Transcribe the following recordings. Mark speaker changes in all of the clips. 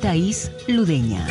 Speaker 1: Thais Ludeña.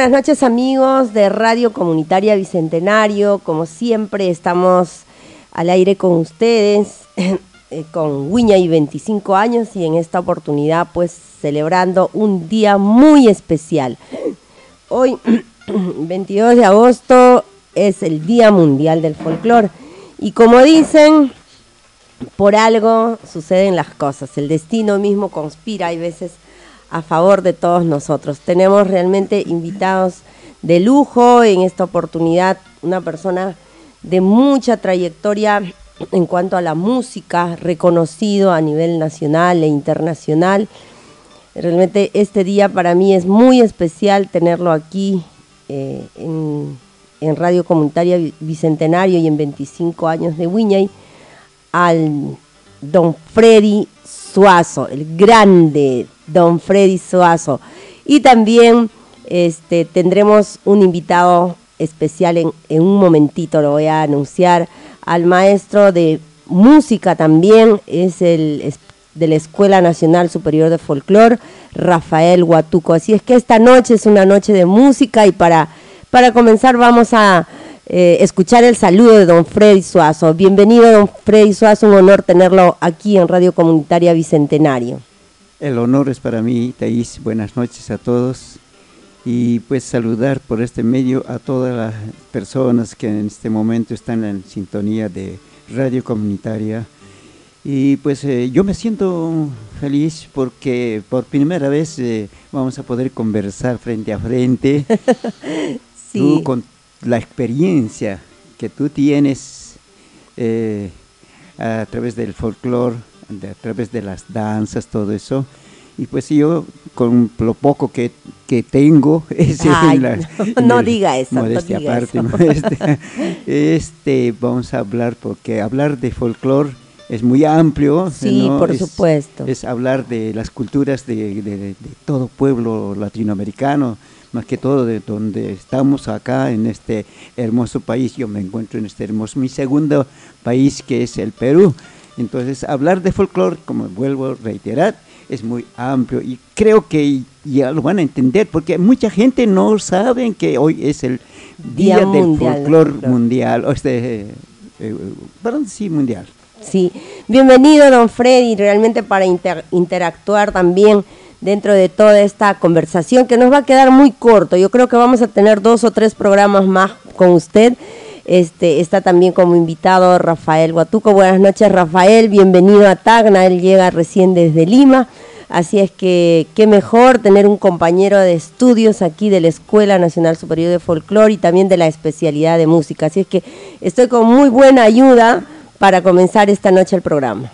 Speaker 2: Buenas noches amigos de Radio Comunitaria Bicentenario. Como siempre estamos al aire con ustedes, eh, con Wiña y 25 años y en esta oportunidad pues celebrando un día muy especial. Hoy, 22 de agosto, es el Día Mundial del Folclor. Y como dicen, por algo suceden las cosas. El destino mismo conspira, hay veces a favor de todos nosotros. Tenemos realmente invitados de lujo en esta oportunidad, una persona de mucha trayectoria en cuanto a la música, reconocido a nivel nacional e internacional. Realmente este día para mí es muy especial tenerlo aquí eh, en, Radio Comunitaria Bicentenario y en 25 años de Wiñay, al don Freddy Suazo, el grande don Freddy Suazo. Y también este, tendremos un invitado especial en, en, un momentito, lo voy a anunciar, al maestro de música también, es el de la Escuela Nacional Superior de Folclor, Rafael Huatuco. Así es que esta noche es una noche de música y para, para comenzar vamos a eh, escuchar el saludo de don Freddy Suazo. Bienvenido, don Freddy Suazo, un honor tenerlo aquí en Radio Comunitaria Bicentenario.
Speaker 3: El honor es para mí, Thais. Buenas noches a todos. Y pues saludar por este medio a todas las personas que en este momento están en sintonía de Radio Comunitaria. Y pues eh, yo me siento feliz porque por primera vez eh, vamos a poder conversar frente a frente. sí. Tú con la experiencia que tú tienes eh, a través del folclore, de, a través de las danzas, todo eso. Y pues yo, con lo poco que, que tengo, es
Speaker 2: Ay, la, no, no diga eso.
Speaker 3: Modestia
Speaker 2: no diga
Speaker 3: aparte,
Speaker 2: eso.
Speaker 3: modestia. este, vamos a hablar, porque hablar de folclore es muy amplio.
Speaker 2: Sí,
Speaker 3: ¿no?
Speaker 2: por
Speaker 3: es,
Speaker 2: supuesto.
Speaker 3: Es hablar de las culturas de, de, de, todo pueblo latinoamericano, más que todo de donde estamos acá en este hermoso país. Yo me encuentro en este hermoso, mi segundo país que es el Perú. Entonces, hablar de folclore, como vuelvo a reiterar, es muy amplio y creo que ya lo van a entender porque mucha gente no sabe que hoy es el Día, Día del Folclore Mundial, o este, eh, perdón, sí, mundial.
Speaker 2: Sí, bienvenido don Freddy, realmente para inter interactuar también dentro de toda esta conversación que nos va a quedar muy corto. Yo creo que vamos a tener dos o tres programas más con usted. Este, está también como invitado Rafael Guatuco. Buenas noches, Rafael. Bienvenido a Tacna. Él llega recién desde Lima. Así es que qué mejor tener un compañero de estudios aquí de la Escuela Nacional Superior de Folclore y también de la especialidad de música. Así es que estoy con muy buena ayuda para comenzar esta noche el programa.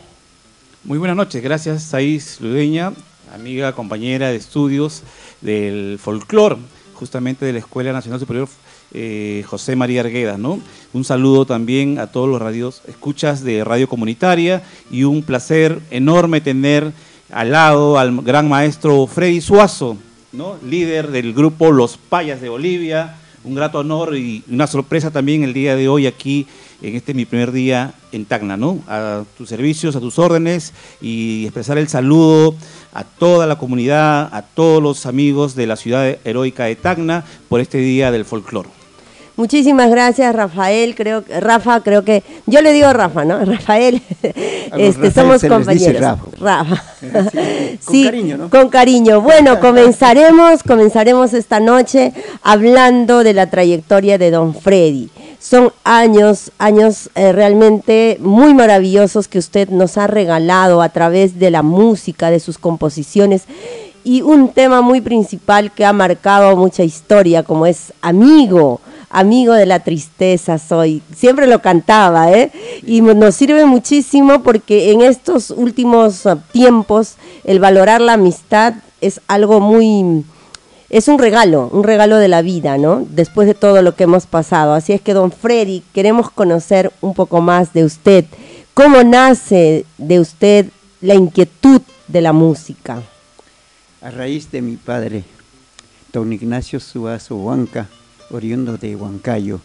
Speaker 4: Muy buenas noches, gracias Saiz Ludeña, amiga, compañera de estudios del folclore, justamente de la Escuela Nacional Superior eh, José María Argueda, ¿no? Un saludo también a todos los escuchas de Radio Comunitaria y un placer enorme tener al lado al gran maestro Freddy Suazo, líder del grupo Los Payas de Bolivia. Un grato honor y una sorpresa también el día de hoy aquí, en este mi primer día en Tacna, ¿no? A tus servicios, a tus órdenes y expresar el saludo a toda la comunidad, a todos los amigos de la ciudad heroica de Tacna por este día del folclore.
Speaker 2: Muchísimas gracias, Rafael. Creo que Rafa, creo que yo le digo Rafa, ¿no? Rafael. este, somos compañeros. Rafa. Sí, con cariño, ¿no? Con cariño. Bueno, comenzaremos, comenzaremos esta noche hablando de la trayectoria de Don Freddy. Son años, años eh, realmente muy maravillosos que usted nos ha regalado a través de la música, de sus composiciones y un tema muy principal que ha marcado mucha historia, como es Amigo amigo de la tristeza soy. Siempre lo cantaba, ¿eh? Y nos sirve muchísimo porque en estos últimos ah, tiempos el valorar la amistad es algo muy... Es un regalo, un regalo de la vida, ¿no? Después de todo lo que hemos pasado. Así es que, don Freddy, queremos conocer un poco más de usted. ¿Cómo nace de usted la inquietud de la música?
Speaker 3: A raíz de mi padre, don Ignacio Suazo Huanca, oriundo de Huancayo,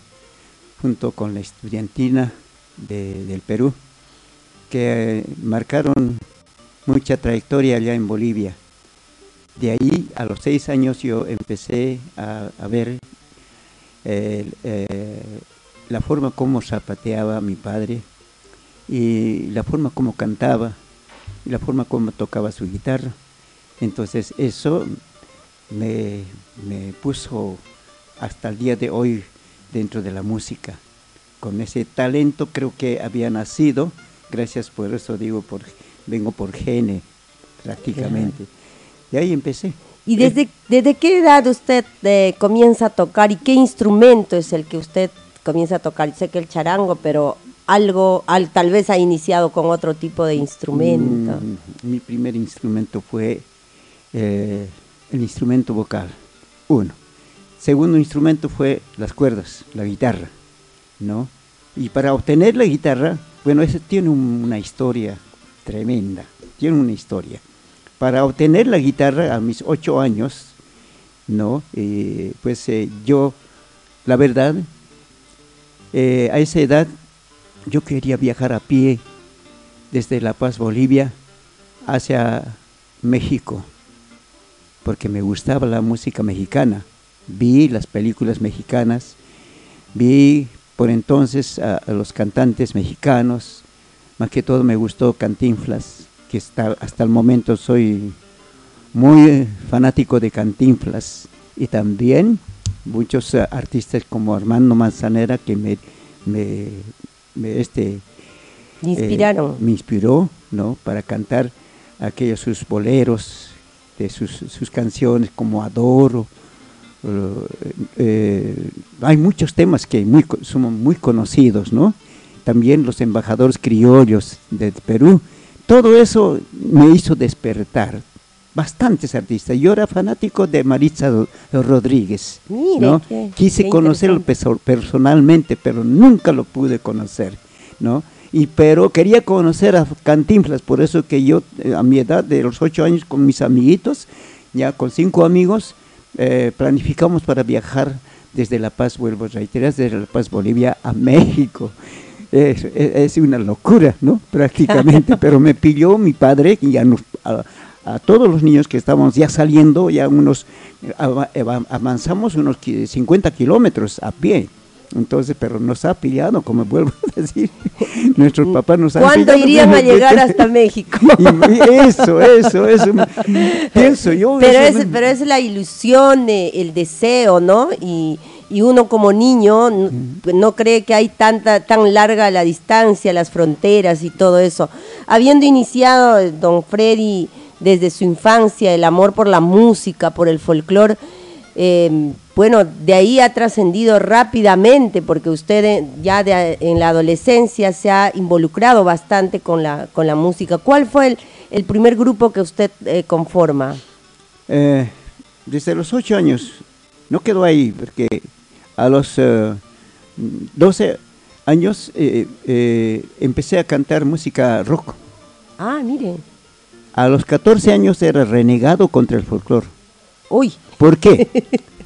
Speaker 3: junto con la estudiantina del Perú, que marcaron mucha trayectoria allá en Bolivia. De ahí a los seis años yo empecé a, ver eh, la forma como zapateaba mi padre y la forma como cantaba y la forma como tocaba su guitarra. Entonces eso me puso hasta el día de hoy dentro de la música. Con ese talento creo que había nacido, gracias por eso digo, por, vengo por gene prácticamente. Y ahí empecé.
Speaker 2: ¿Y desde, desde qué edad usted eh, comienza a tocar y qué instrumento es el que usted comienza a tocar? Sé que el charango, pero algo, al, tal vez ha iniciado con otro tipo de instrumento.
Speaker 3: Mm, mi primer instrumento fue eh, el instrumento vocal, uno. Segundo instrumento fue las cuerdas, la guitarra, ¿no? Y para obtener la guitarra, bueno, ese tiene una historia tremenda, tiene una historia. Para obtener la guitarra a mis ocho años, ¿no? Eh, pues eh, yo, la verdad, eh, a esa edad yo quería viajar a pie desde La Paz, Bolivia, hacia México, porque me gustaba la música mexicana vi las películas mexicanas, vi por entonces a, los cantantes mexicanos, más que todo me gustó Cantinflas, que está, hasta el momento soy muy fanático de Cantinflas, y también muchos eh, artistas como Armando Manzanera que me, me, este,
Speaker 2: inspiraron.
Speaker 3: Eh, me inspiró ¿no? para cantar aquellos sus boleros, de sus, sus canciones como Adoro, eh, eh, hay muchos temas que muy, son muy conocidos, ¿no? También los embajadores criollos de Perú. Todo eso me hizo despertar. Bastantes artistas. Yo era fanático de Maritza Rodríguez. ¿no? Quise conocerlo personalmente, pero nunca lo pude conocer, ¿no? Y pero quería conocer a Cantinflas, por eso que yo eh, a mi edad de los ocho años con mis amiguitos, ya con cinco amigos, eh, planificamos para viajar desde La Paz, vuelvo a reiterar, desde La Paz, Bolivia a México. Es, una locura, ¿no? Prácticamente, pero me pilló mi padre y a, a, todos los niños que estábamos ya saliendo, ya unos, avanzamos unos 50 kilómetros a pie, Entonces, pero nos ha pillado, como vuelvo a decir, nuestros papás nos han
Speaker 2: ¿Cuándo
Speaker 3: pillado.
Speaker 2: irían a llegar hasta México?
Speaker 3: Eso, eso, eso, pienso yo.
Speaker 2: Pero
Speaker 3: eso
Speaker 2: es, pero es la ilusión, eh, el deseo, ¿no? Y, y uno como niño n- no cree que hay tanta, tan larga la distancia, las fronteras y todo eso. Habiendo iniciado, eh, don Freddy, desde su infancia, el amor por la música, por el folclore, eh, bueno, de ahí ha trascendido rápidamente, porque usted ya de- en la adolescencia se ha involucrado bastante con la, con la música. ¿Cuál fue el, el primer grupo que usted eh, conforma?
Speaker 3: Eh, desde los ocho años, no quedó ahí, porque a los eh, 12 años empecé a cantar música rock.
Speaker 2: Ah, mire.
Speaker 3: A los 14 años era renegado contra el folclore.
Speaker 2: Uy,
Speaker 3: ¿Por qué?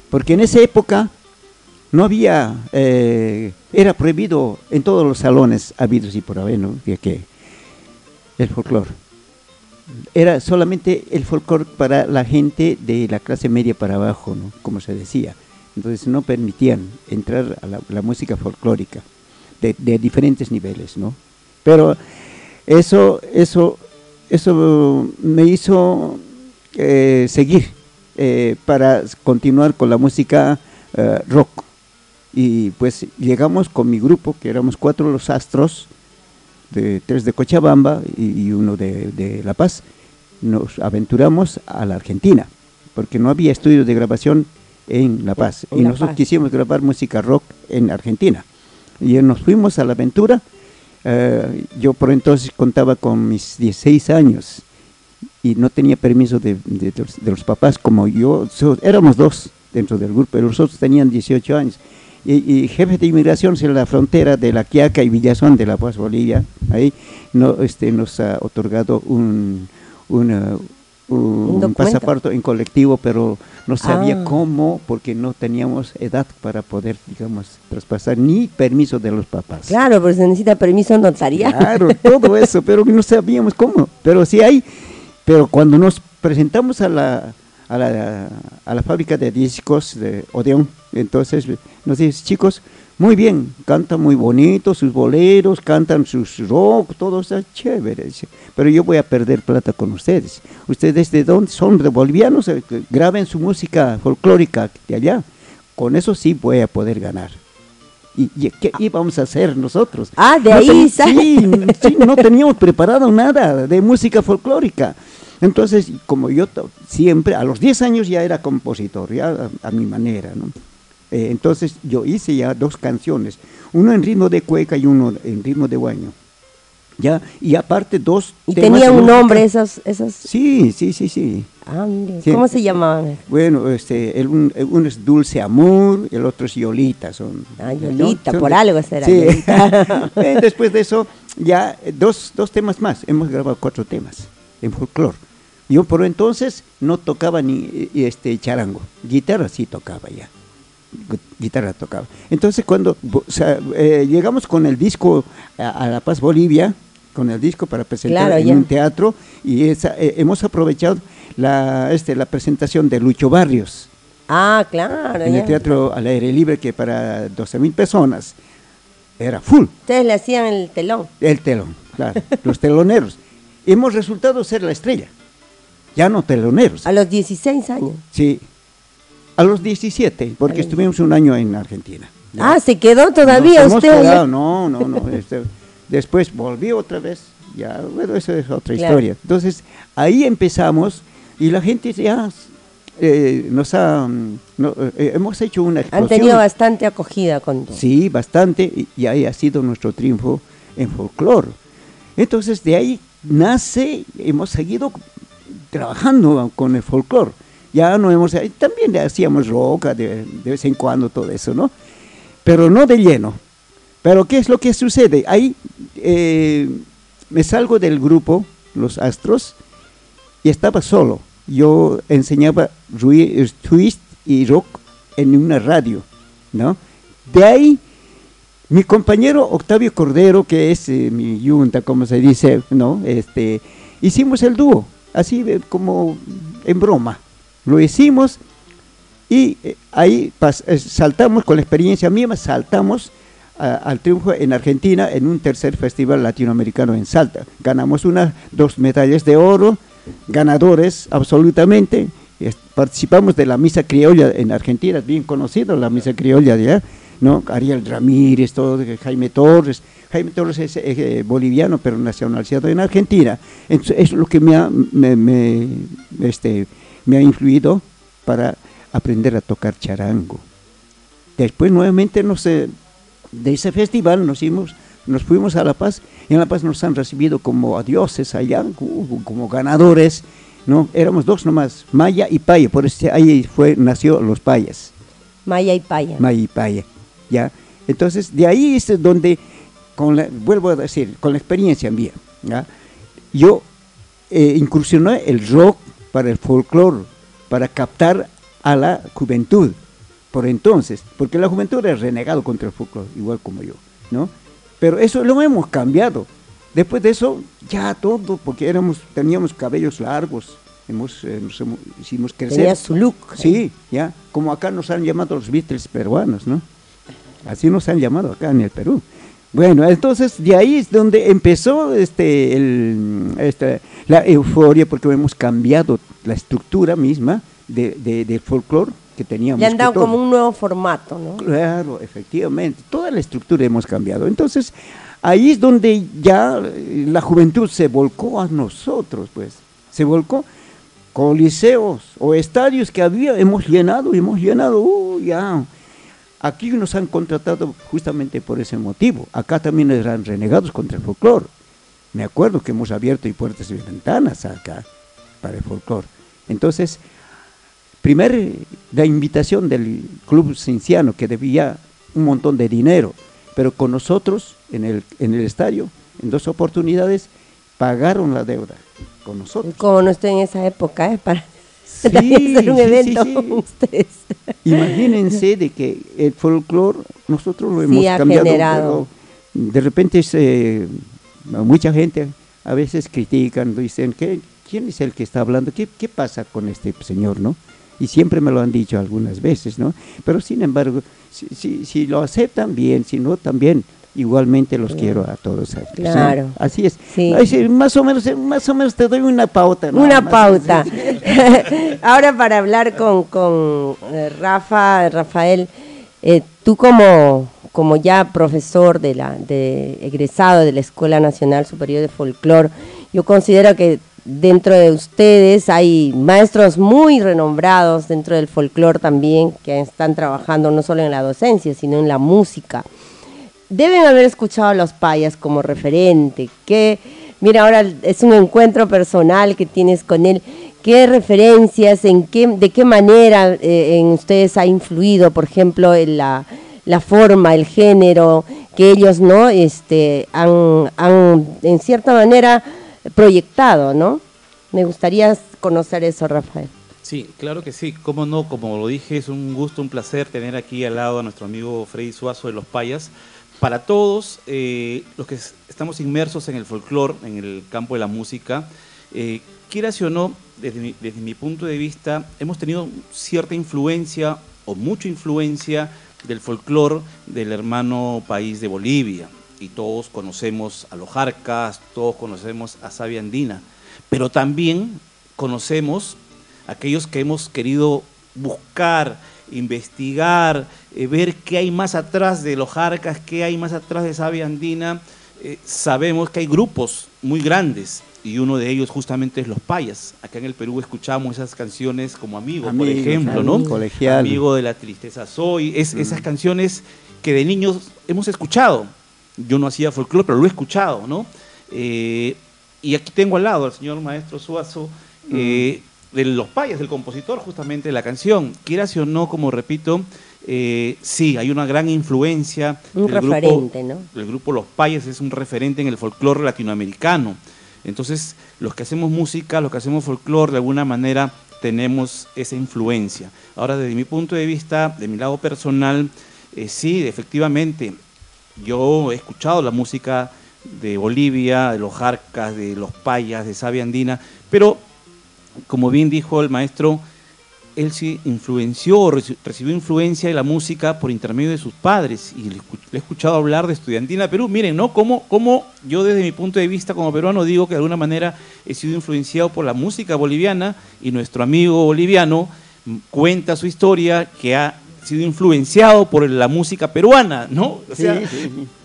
Speaker 3: Porque en esa época no había, eh, era prohibido en todos los salones habidos y por haber, ¿no? Que el folclore. Era solamente el folclore para la gente de la clase media para abajo, ¿no? Como se decía. Entonces no permitían entrar a la, música folclórica de, de diferentes niveles, ¿no? Pero eso, eso, eso me hizo eh, seguir eh, para continuar con la música eh, rock. Y pues llegamos con mi grupo, que éramos cuatro los astros, de, tres de Cochabamba y, y uno de, de La Paz. Nos aventuramos a la Argentina, porque no había estudios de grabación en La Paz.
Speaker 2: En
Speaker 3: y
Speaker 2: La
Speaker 3: nosotros
Speaker 2: Paz.
Speaker 3: quisimos grabar música rock en Argentina. Y nos fuimos a la aventura. eh, yo por entonces contaba con mis 16 años y no tenía permiso de, de- de los, de los papás como yo, so- éramos dos dentro del grupo, pero los otros tenían 18 años. Y, y jefe de inmigración en la frontera de La Quiaca y Villazón de La Paz, Bolivia, ahí no, este, nos ha otorgado un, una- un,
Speaker 2: documento?
Speaker 3: pasaporte en colectivo, pero no sabía
Speaker 2: Ah.
Speaker 3: cómo, porque no teníamos edad para poder, digamos, traspasar, ni permiso de los papás.
Speaker 2: claro, pero se necesita permiso notarial.
Speaker 3: Claro, todo eso, pero no sabíamos cómo. Pero sí hay, pero cuando nos presentamos a la, a la, a la fábrica de discos de Odeón, entonces nos dice, chicos, muy bien, cantan muy bonito sus boleros, cantan sus rock, todo está chévere, pero yo voy a perder plata con ustedes. ¿Ustedes de dónde son? ¿De bolivianos? Eh, Graben su música folclórica de allá. Con eso sí voy a poder ganar. ¿Y, y qué íbamos a hacer nosotros?
Speaker 2: Ah, de
Speaker 3: No
Speaker 2: ahí sale.
Speaker 3: sí, sí, no teníamos preparado nada de música folclórica. Entonces, como yo siempre, a los 10 años ya era compositor, ya a, a mi manera, ¿no? Eh, entonces yo hice ya dos canciones, uno en ritmo de cueca y uno en ritmo de guaño. Ya, y aparte dos
Speaker 2: Y tenía un nombre esos, esos.
Speaker 3: Sí, sí, sí, sí.
Speaker 2: Ah.
Speaker 3: Sí.
Speaker 2: ¿Cómo se llamaban?
Speaker 3: Bueno, este, el, un- el uno es Dulce Amor, el otro es Yolita. Son,
Speaker 2: Ah,
Speaker 3: ¿no?
Speaker 2: Yolita,
Speaker 3: Son-
Speaker 2: por algo será,
Speaker 3: Sí. Eh, Después de eso, ya dos, dos temas más. Hemos grabado cuatro temas en folclore. Yo por entonces no tocaba ni este charango. Guitarra sí tocaba ya. Gu- Guitarra tocaba. Entonces cuando bo- o sea, eh, llegamos con el disco a, a La Paz, Bolivia, con el disco para presentar
Speaker 2: Claro,
Speaker 3: en
Speaker 2: ya.
Speaker 3: un teatro, y esa, eh, hemos aprovechado la, este, la presentación de Lucho Barrios
Speaker 2: Ah, claro.
Speaker 3: en
Speaker 2: ya.
Speaker 3: el teatro al aire libre, que para 12 mil personas era full.
Speaker 2: Ustedes le hacían el telón.
Speaker 3: El telón, claro, los teloneros. Hemos resultado ser la estrella, ya no teloneros.
Speaker 2: A los 16 años.
Speaker 3: Sí, a los 17, porque
Speaker 2: los-
Speaker 3: estuvimos un año en Argentina. ¿ya?
Speaker 2: Ah, se quedó todavía
Speaker 3: Nos
Speaker 2: usted.
Speaker 3: quedado, no, no, no. este, después volví otra vez, ya, bueno, eso es otra
Speaker 2: Claro.
Speaker 3: historia. Entonces, ahí empezamos y la gente ya eh, nos ha, mm, no, eh, hemos hecho una
Speaker 2: Han
Speaker 3: explosión.
Speaker 2: tenido bastante acogida con
Speaker 3: Sí, bastante, y, y ahí ha sido nuestro triunfo en folclore. Entonces, de ahí nace, hemos seguido trabajando con el folclore. Ya no hemos, también hacíamos roca de, de vez en cuando, todo eso, ¿no? Pero no de lleno. Pero ¿qué es lo que sucede? Ahí eh, me salgo del grupo, los Astros, y estaba solo. Yo enseñaba twist y rock en una radio, ¿no? De ahí, mi compañero Octavio Cordero, que es eh, mi yunta, como se dice, ¿no? Este, hicimos el dúo, así como en broma. Lo hicimos Y eh, ahí eh, saltamos con la experiencia misma, saltamos al triunfo en Argentina en un tercer festival latinoamericano en Salta. Ganamos unas dos medallas de oro, ganadores absolutamente. Participamos de la misa criolla en Argentina, bien conocido la misa criolla allá, ¿no? Ariel Ramírez, todo, Jaime Torres. Jaime Torres es eh, boliviano, pero nacionalizado en Argentina. Entonces, eso es lo que me ha, me, este, me ha influido para aprender a tocar charango. Después nuevamente no sé de ese festival nos, fuimos, nos fuimos a La Paz y en La Paz nos han recibido como dioses allá, como ganadores, ¿no? Éramos dos nomás, Maya y Paya, por eso ahí fue, nació los Payas.
Speaker 2: Maya y Paya.
Speaker 3: Maya y Paya, ¿ya? Entonces, de ahí es donde, con vuelvo a decir, con la experiencia mía, ¿ya? yo eh, incursioné el rock para el folclore, para captar a la juventud, por entonces, porque la juventud era renegado contra el folclore, igual como yo, ¿no? Pero eso lo hemos cambiado. Después de eso, ya todo, porque éramos, teníamos cabellos largos, hemos, eh, nos hicimos crecer.
Speaker 2: Tenía su look.
Speaker 3: Sí, ya, como acá nos han llamado los Beatles peruanos, ¿no? Así nos han llamado acá en el Perú. Bueno, entonces de ahí es donde empezó este, el, este, la euforia, porque hemos cambiado la estructura misma de, de, del folclore que teníamos.
Speaker 2: Le han dado como un nuevo formato, ¿no?
Speaker 3: Claro, efectivamente. Toda la estructura hemos cambiado. Entonces, ahí es donde ya la juventud se volcó a nosotros, pues. Se volcó con liceos o estadios que había, hemos llenado, hemos llenado, uh, ya. Aquí nos han contratado justamente por ese motivo. Acá también eran renegados contra el folclore. Me acuerdo que hemos abierto y puertas y ventanas acá para el folclore. Entonces, Primer, la invitación del club cinciano que debía un montón de dinero, pero con nosotros en el, en el estadio, en dos oportunidades, pagaron la deuda con nosotros.
Speaker 2: Como no estoy en esa época, ¿eh? para hacer un evento con ustedes.
Speaker 3: Imagínense de que el folclore nosotros lo hemos cambiado. de repente eh, mucha gente a veces critican, dicen, ¿qué, ¿quién es el que está hablando? ¿Qué, ¿Qué pasa con este señor, no? y siempre me lo han dicho algunas veces, ¿no? Pero sin embargo, si, si, lo aceptan bien, si no también, igualmente los quiero a todos.
Speaker 2: Claro.
Speaker 3: Así es. Más o menos, más o menos te doy una pauta.
Speaker 2: Una pauta. Ahora para hablar con, con eh, Rafa, Rafael, eh, tú como como ya profesor de la de egresado de la Escuela Nacional Superior de Folclor, yo considero que dentro de ustedes hay maestros muy renombrados dentro del folclore también que están trabajando no solo en la docencia, sino en la música. Deben haber escuchado a los payas como referente, que, mira, ahora es un encuentro personal que tienes con él. ¿Qué referencias, en qué, de qué manera eh, en ustedes ha influido, por ejemplo, en la, la forma, el género que ellos no este, han, han en cierta manera proyectado, ¿no? Me gustaría conocer eso, Rafael.
Speaker 4: Sí, claro que sí, cómo no, como lo dije, es un gusto, un placer tener aquí al lado a nuestro amigo Freddy Suazo de Los Payas. Para todos eh, los que estamos inmersos en el folclore, en el campo de la música, eh, quieras o no, desde mi, punto de vista, hemos tenido cierta influencia o mucha influencia del folclore del hermano país de Bolivia. Y todos conocemos a los Jarcas, todos conocemos a Sabia Andina, pero también conocemos a aquellos que hemos querido buscar, investigar, eh, ver qué hay más atrás de los Jarcas, qué hay más atrás de Sabia Andina. Eh, sabemos que hay grupos muy grandes y uno de ellos justamente es Los Payas. Acá en el Perú escuchamos esas canciones como Amigo, por ejemplo, ¿no?
Speaker 3: Colegial.
Speaker 4: Amigo de la tristeza soy, es, esas canciones que de niños hemos escuchado yo no hacía folclore, pero lo he escuchado, ¿no? Eh, y aquí tengo al lado al señor maestro Suazo, eh, de los payas, del compositor justamente de la canción. Quieras o no, como repito, eh, sí, hay una gran influencia.
Speaker 2: Un referente, ¿no?
Speaker 4: El grupo Los Payas es un referente en el folclore latinoamericano. Entonces, los que hacemos música, los que hacemos folclore, de alguna manera tenemos esa influencia. Ahora, desde mi punto de vista, de mi lado personal, sí, efectivamente, yo he escuchado la música de Bolivia, de los Jarcas, de los Payas, de Sabia Andina, pero como bien dijo el maestro, él sí influenció, recibió influencia de la música por intermedio de sus padres y le, he escuchado hablar de Estudiantina Perú. Miren, ¿no? Como, como yo desde mi punto de vista como peruano digo que de alguna manera he sido influenciado por la música boliviana y nuestro amigo boliviano cuenta su historia que ha sido influenciado por la música peruana, ¿no? O sea,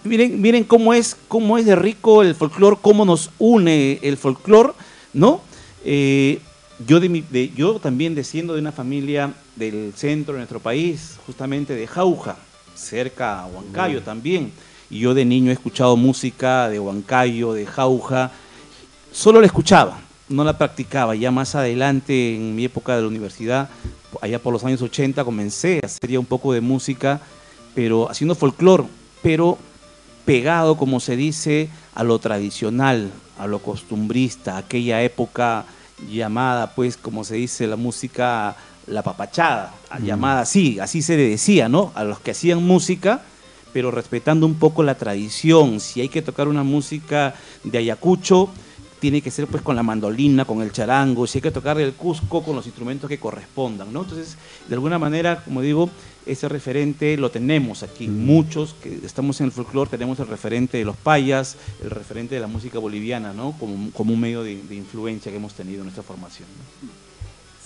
Speaker 4: miren, miren cómo es, cómo es de rico el folclore, cómo nos une el folclore, ¿no? Eh, yo, de yo también desciendo de una familia del centro de nuestro país, justamente de Jauja, cerca a Huancayo también. Y yo de niño he escuchado música de Huancayo, de Jauja. Solo la escuchaba, no la practicaba. Ya más adelante, en mi época de la universidad, allá por los años 80, comencé a hacer ya un poco de música, pero haciendo folclore, pero pegado, como se dice, a lo tradicional, a lo costumbrista, aquella época llamada, pues, como se dice la música, la papachada, mm. llamada así, así se le decía, ¿no? A los que hacían música, pero respetando un poco la tradición. Si hay que tocar una música de Ayacucho, tiene que ser pues con la mandolina, con el charango, si hay que tocar el Cusco con los instrumentos que correspondan, ¿no? Entonces, de alguna manera, como digo, ese referente lo tenemos aquí. Mm. Muchos que estamos en el folclore tenemos el referente de los payas, el referente de la música boliviana, ¿no? Como, como un medio de, influencia que hemos tenido en nuestra formación.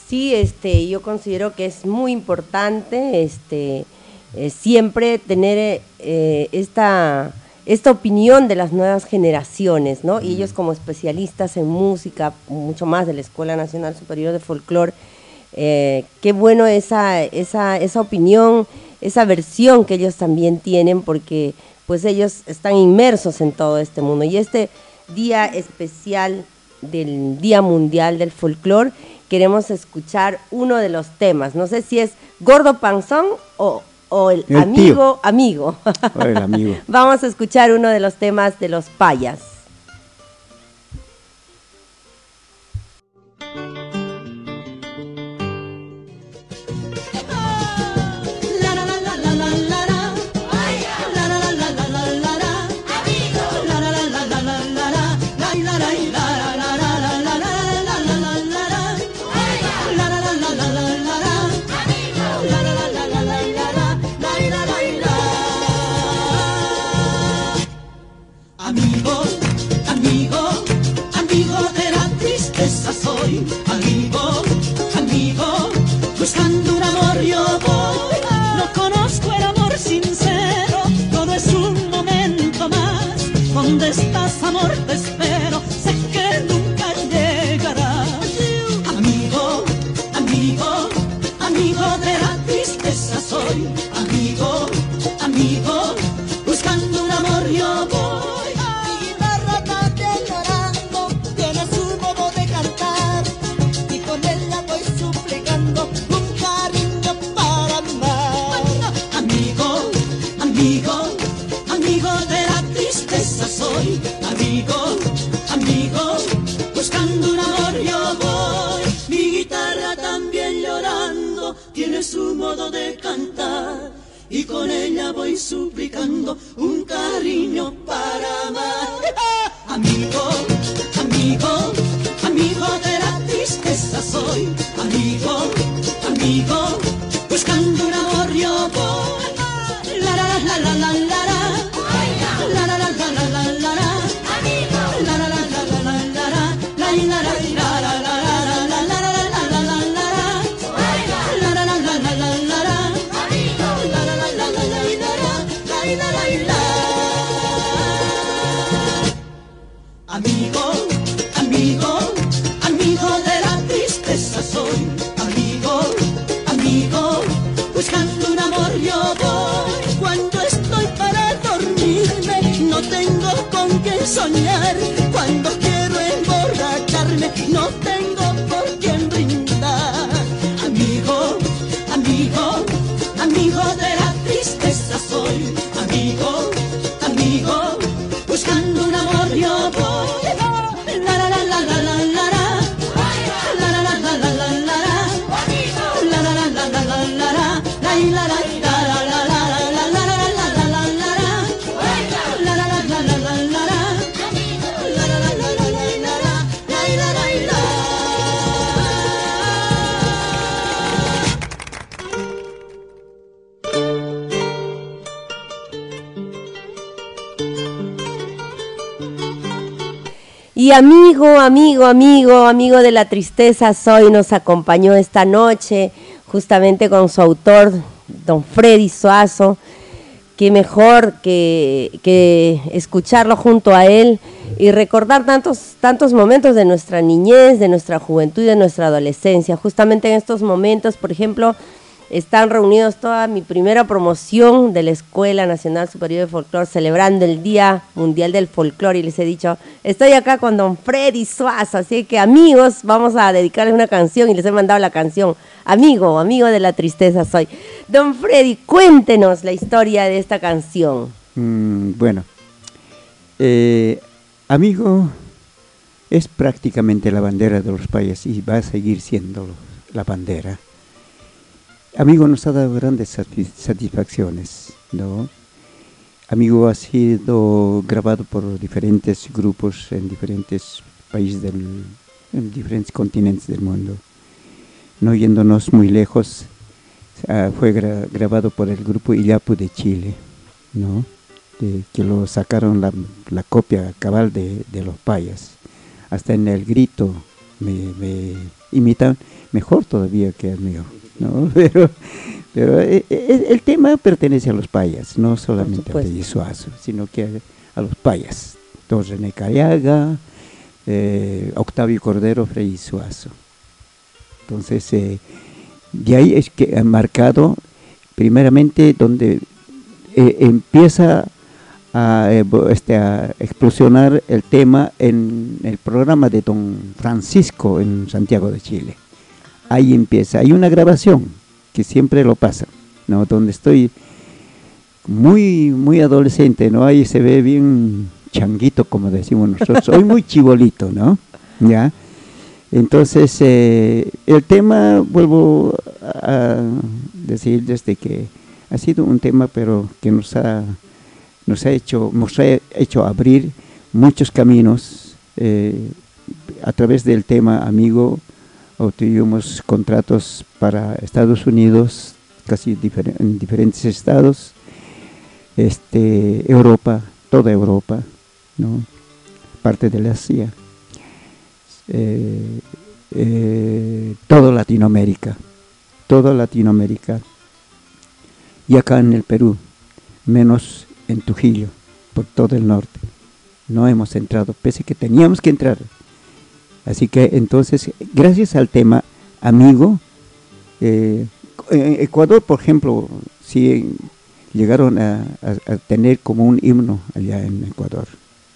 Speaker 5: Sí, este, yo considero que es muy importante este, eh, siempre tener eh, esta, esta opinión de las nuevas generaciones, ¿no? Y ellos como especialistas en música, mucho más de la Escuela Nacional Superior de Folclore, eh, qué bueno esa, esa, esa opinión, esa versión que ellos también tienen, porque pues ellos están inmersos en todo este mundo. Y este día especial del Día Mundial del Folclor, queremos escuchar uno de los temas. No sé si es Gordo Panzón o, el, amigo, amigo. el amigo. Vamos a escuchar uno de los temas de los payas.
Speaker 2: soñar cuando amigo, amigo, amigo, amigo de la tristeza soy, nos acompañó esta noche justamente con su autor, don Freddy Suazo. Qué mejor que, que escucharlo junto a él y recordar tantos, tantos momentos de nuestra niñez, de nuestra juventud de nuestra adolescencia. Justamente en estos momentos, por ejemplo, están reunidos toda mi primera promoción de la Escuela Nacional Superior de Folclore celebrando el Día Mundial del Folclore y les he dicho, estoy acá con don Freddy Suazo, así que amigos, vamos a dedicarles una canción y les he mandado la canción, amigo, amigo de la tristeza soy. Don Freddy, cuéntenos la historia de esta canción.
Speaker 3: Mm, bueno, eh, amigo es prácticamente la bandera de los países y va a seguir siendo la bandera Amigo nos ha dado grandes satisfacciones, ¿no? Amigo ha sido grabado por diferentes grupos en diferentes países del, en diferentes continentes del mundo. No yéndonos muy lejos, ah, fue grabado por el grupo Illapu de Chile, ¿no? que lo sacaron la, copia cabal de, los payas. Hasta en el grito me, me imitan mejor todavía que el mío. ¿no? Pero, pero eh, eh, el, tema pertenece a los payas, no solamente a Suazo, sino que a, los payas. Don René Cariaga, eh, Octavio Cordero, Frei Suazo. Entonces, de ahí es que han marcado, primeramente, donde empieza a, este, a, explosionar el tema en el programa de don Francisco en Santiago de Chile ahí empieza. Hay una grabación que siempre lo pasa, ¿no? Donde estoy muy, muy adolescente, ¿no? Ahí se ve bien changuito, como decimos nosotros. Soy muy chibolito, ¿no? ¿Ya? Entonces, eh, el tema, vuelvo a decir desde que ha sido un tema, pero que nos ha, nos ha, hecho, nos ha hecho abrir muchos caminos eh, a través del tema amigo, obtuvimos contratos para Estados Unidos, casi en diferentes estados, este, Europa, toda Europa, ¿no? parte de la Asia, eh, eh, toda Latinoamérica, toda Latinoamérica, y acá en el Perú, menos en Trujillo, por todo el norte. No hemos entrado, pese que teníamos que entrar, Así que entonces, gracias al tema amigo, eh, Ecuador, por ejemplo, sí llegaron a, tener como un himno allá en Ecuador.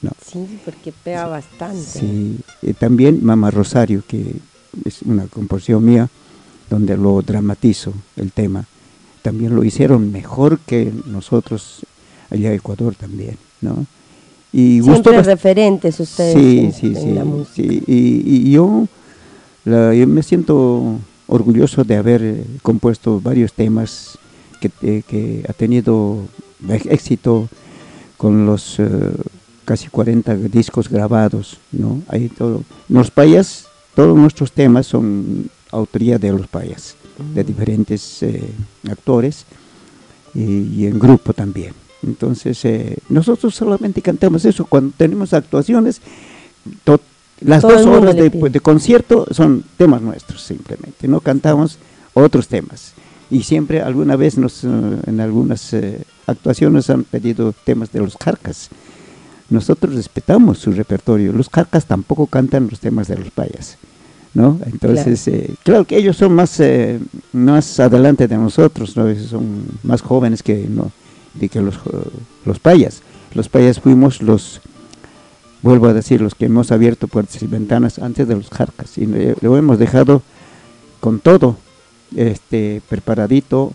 Speaker 3: ¿no?
Speaker 2: Sí, porque pega bastante.
Speaker 3: Sí, también Mama Rosario, que es una composición mía, donde lo dramatizo el tema. También lo hicieron mejor que nosotros allá en Ecuador también, ¿no?
Speaker 2: Y Siempre referentes ustedes
Speaker 3: sí, sí, sí, Sí, y, yo, me siento orgulloso de haber eh, compuesto varios temas que, eh, que ha tenido éxito con los eh, casi 40 discos grabados, ¿no? Hay todo. Los payas, todos nuestros temas son autoría de los payas, de mm. diferentes actores y en grupo también. Entonces, eh, nosotros solamente cantamos eso. Cuando tenemos actuaciones, las dos horas de, concierto son temas nuestros simplemente. No cantamos otros temas. Y siempre, alguna vez, nos, eh, en algunas eh, actuaciones han pedido temas de los carcas. Nosotros respetamos su repertorio. Los carcas tampoco cantan los temas de los payas. ¿no? Entonces, claro, que ellos son más, más adelante de nosotros, ¿no? son más jóvenes que no de que los, los payas, los payas fuimos los, vuelvo a decir, los que hemos abierto puertas y ventanas antes de los jarcas y lo hemos dejado con todo este preparadito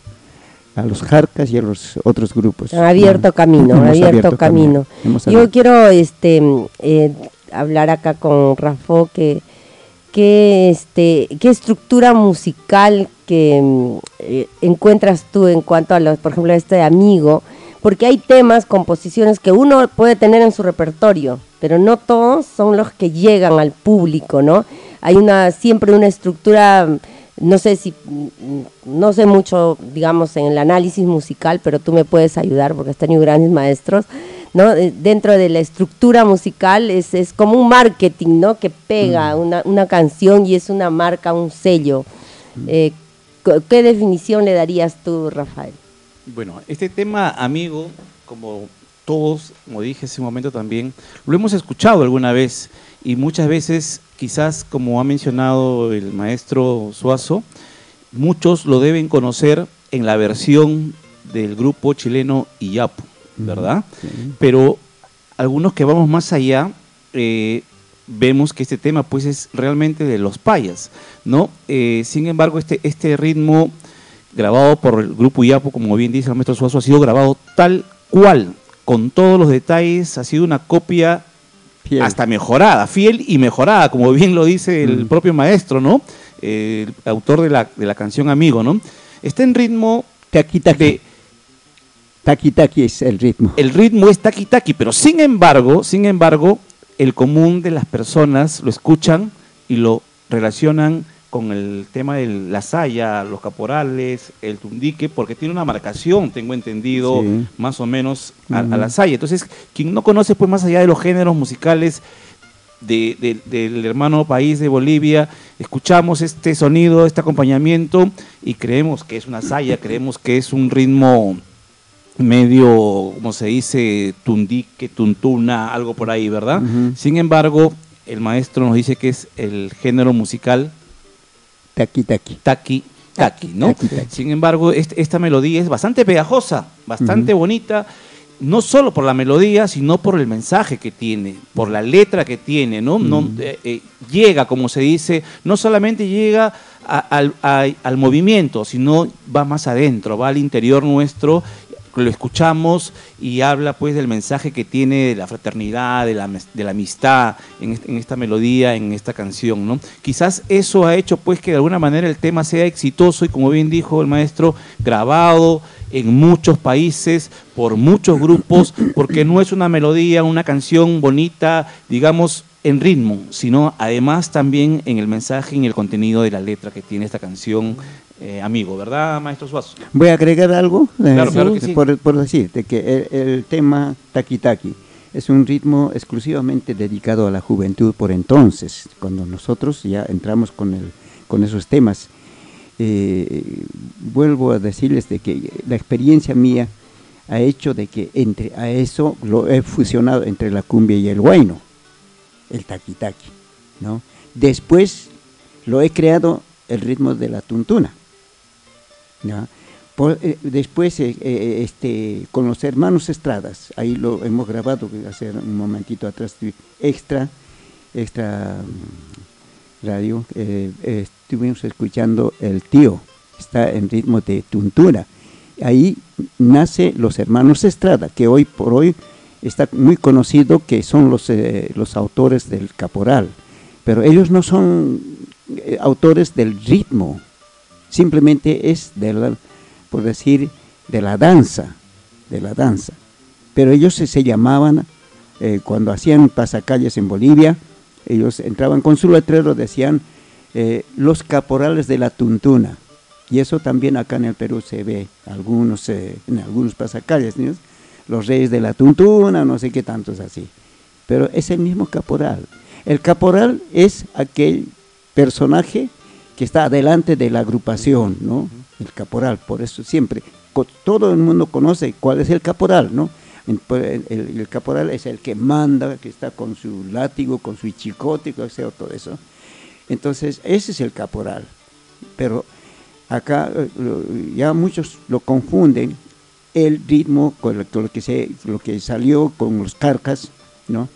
Speaker 3: a los jarcas y a los otros grupos.
Speaker 2: abierto camino, abierto, camino. Yo quiero este eh, hablar acá con Rafa que qué, este, qué estructura musical que mm, eh, encuentras tú en cuanto a los, por ejemplo, este amigo, porque hay temas, composiciones que uno puede tener en su repertorio, pero no todos son los que llegan al público, ¿no? Hay una siempre una estructura, no sé si, mm, no sé mucho, digamos, en el análisis musical, pero tú me puedes ayudar porque has tenido grandes maestros ¿no? dentro de la estructura musical es, es como un marketing, ¿no? Que pega una, una, canción y es una marca, un sello. Eh, ¿Qué definición le darías tú, Rafael?
Speaker 4: Bueno, este tema, amigo, como todos, como dije hace un momento también, lo hemos escuchado alguna vez y muchas veces, quizás como ha mencionado el maestro Suazo, muchos lo deben conocer en la versión del grupo chileno Iyapu, ¿verdad? Pero algunos que vamos más allá, eh, vemos que este tema pues es realmente de los payas, ¿no? Eh, sin embargo, este, este ritmo grabado por el grupo Iyapu, como bien dice el maestro Suazo, ha sido grabado tal cual, con todos los detalles, ha sido una copia hasta mejorada, fiel y mejorada, como bien lo dice el propio maestro, ¿no? el autor de la, de la, canción Amigo, ¿no? Está en ritmo
Speaker 3: taki. Taki taki es el ritmo.
Speaker 4: El ritmo es taki taki, pero sin embargo, sin embargo, el común de las personas lo escuchan y lo relacionan con el tema de la saya, los caporales, el tundique, porque tiene una marcación, tengo entendido, más o menos a, la saya. Entonces, quien no conoce, pues más allá de los géneros musicales del hermano país de Bolivia, escuchamos este sonido, este acompañamiento y creemos que es una saya, creemos que es un ritmo medio, como se dice, tundique, tuntuna, algo por ahí, ¿verdad? Sin embargo, el maestro nos dice que es el género musical
Speaker 3: Taki taki.
Speaker 4: Taki taki, ¿no? Sin embargo, esta melodía es bastante pegajosa, bastante bonita, no solo por la melodía, sino por el mensaje que tiene, por la letra que tiene, ¿no? no eh, eh, llega, como se dice, no solamente llega al movimiento, sino va más adentro, va al interior nuestro lo escuchamos y habla pues del mensaje que tiene de la fraternidad, de la, de la amistad en, esta melodía, en esta canción, ¿no? Quizás eso ha hecho pues que de alguna manera el tema sea exitoso y como bien dijo el maestro, grabado en muchos países, por muchos grupos, porque no es una melodía, una canción bonita, digamos, en ritmo, sino además también en el mensaje y en el contenido de la letra que tiene esta canción eh, amigo, ¿verdad, maestro Suazo?
Speaker 3: Voy a agregar algo,
Speaker 4: claro, claro que sí.
Speaker 3: por, por, decir, de que el, tema Taki Taki es un ritmo exclusivamente dedicado a la juventud por entonces, cuando nosotros ya entramos con, el, con esos temas. Eh, vuelvo a decirles de que la experiencia mía ha hecho de que entre a eso lo he fusionado entre la cumbia y el huayno, el taki, ¿no? Después lo he creado el ritmo de la tuntuna. Eh, después, eh, eh, este, con los hermanos Estradas, ahí lo hemos grabado hace un momentito atrás, extra, extra mm, radio, estuvimos escuchando El Tío, está en ritmo de tuntura. Ahí nace los hermanos Estrada, que hoy por hoy está muy conocido que son los, los autores del caporal, pero ellos no son autores del ritmo, simplemente es de la, por decir, de la danza, de la danza. Pero ellos se, llamaban, eh, cuando hacían pasacalles en Bolivia, ellos entraban con su letrero, decían eh, los caporales de la tuntuna. Y eso también acá en el Perú se ve algunos, eh, en algunos pasacalles, los reyes de la tuntuna, no sé qué tantos así. Pero es el mismo caporal. El caporal es aquel personaje que está adelante de la agrupación, ¿no? El caporal, por eso siempre, todo el mundo conoce cuál es el caporal, ¿no? Pues, el, caporal es el que manda, que está con su látigo, con su chicote, todo eso. Entonces, ese es el caporal. Pero acá eh, ya muchos lo confunden el ritmo con lo que, se, lo que salió con los carcas, ¿no?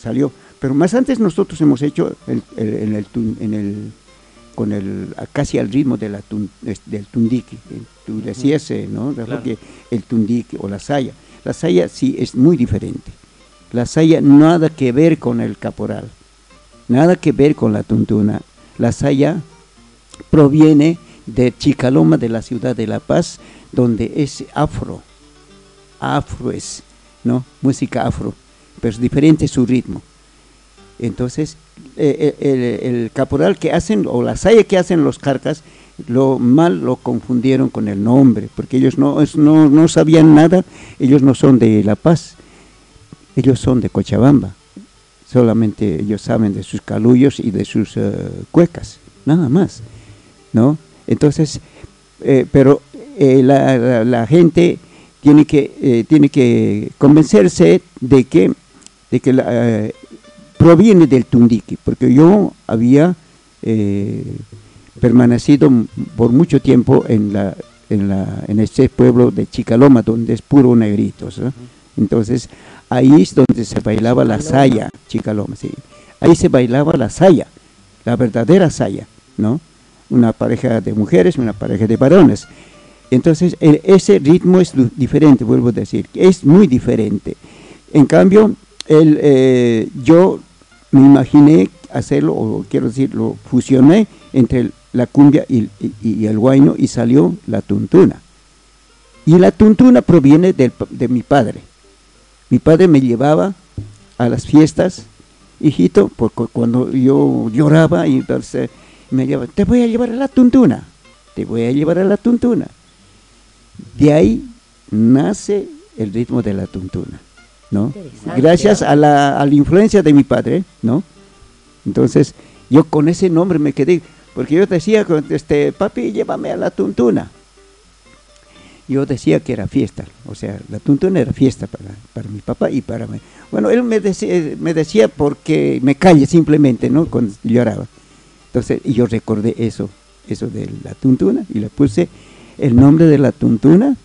Speaker 3: Salió. Pero más antes nosotros hemos hecho el, en el con el casi al ritmo de la del tundique. Tú decías, eh, ¿no? Que el tundique o la saya. La saya sí es muy diferente. La saya nada que ver con el caporal, nada que ver con la tuntuna. La saya proviene de Chicaloma, de la ciudad de La Paz, donde es afro. Afro es, ¿no? Música afro, pero es diferente su ritmo. Entonces, eh, eh, el, caporal que hacen, o la saya que hacen los carcas, lo mal lo confundieron con el nombre, porque ellos no, no, no sabían nada, ellos no son de La Paz, ellos son de Cochabamba. Solamente ellos saben de sus calullos y de sus eh, cuecas, nada más, ¿no? Entonces, pero la, la, gente tiene que, tiene que convencerse de que, de que proviene del Tundiki, porque yo había permanecido por mucho tiempo en, la, en, la, en este pueblo de Chicaloma, donde es puro negritos. Entonces, ahí es donde se bailaba la saya, Chicaloma, sí. Ahí se bailaba la saya, la verdadera saya, ¿no? Una pareja de mujeres, una pareja de varones. Entonces, ese ritmo es diferente, vuelvo a decir, es muy diferente. En cambio, el, eh, yo me imaginé hacerlo, o quiero decir, lo fusioné entre la cumbia y, el guayno y salió la tuntuna. Y la tuntuna proviene de mi padre. Mi padre me llevaba a las fiestas, hijito, porque cuando yo lloraba y entonces me llevaba, te voy a llevar a la tuntuna, te voy a llevar a la tuntuna. De ahí nace el ritmo de la tuntuna, ¿no? Gracias a la, a la influencia de mi padre, ¿no? Entonces, yo con ese nombre me quedé, porque yo decía, este, papi, llévame a la tuntuna yo decía que era fiesta, o sea, la tuntuna era fiesta para, para mi papá y para mí. Bueno, él me decía, me decía porque me calle simplemente, ¿no? Cuando lloraba. Entonces, y yo recordé eso, eso de la tuntuna, y le puse el nombre de la tuntuna,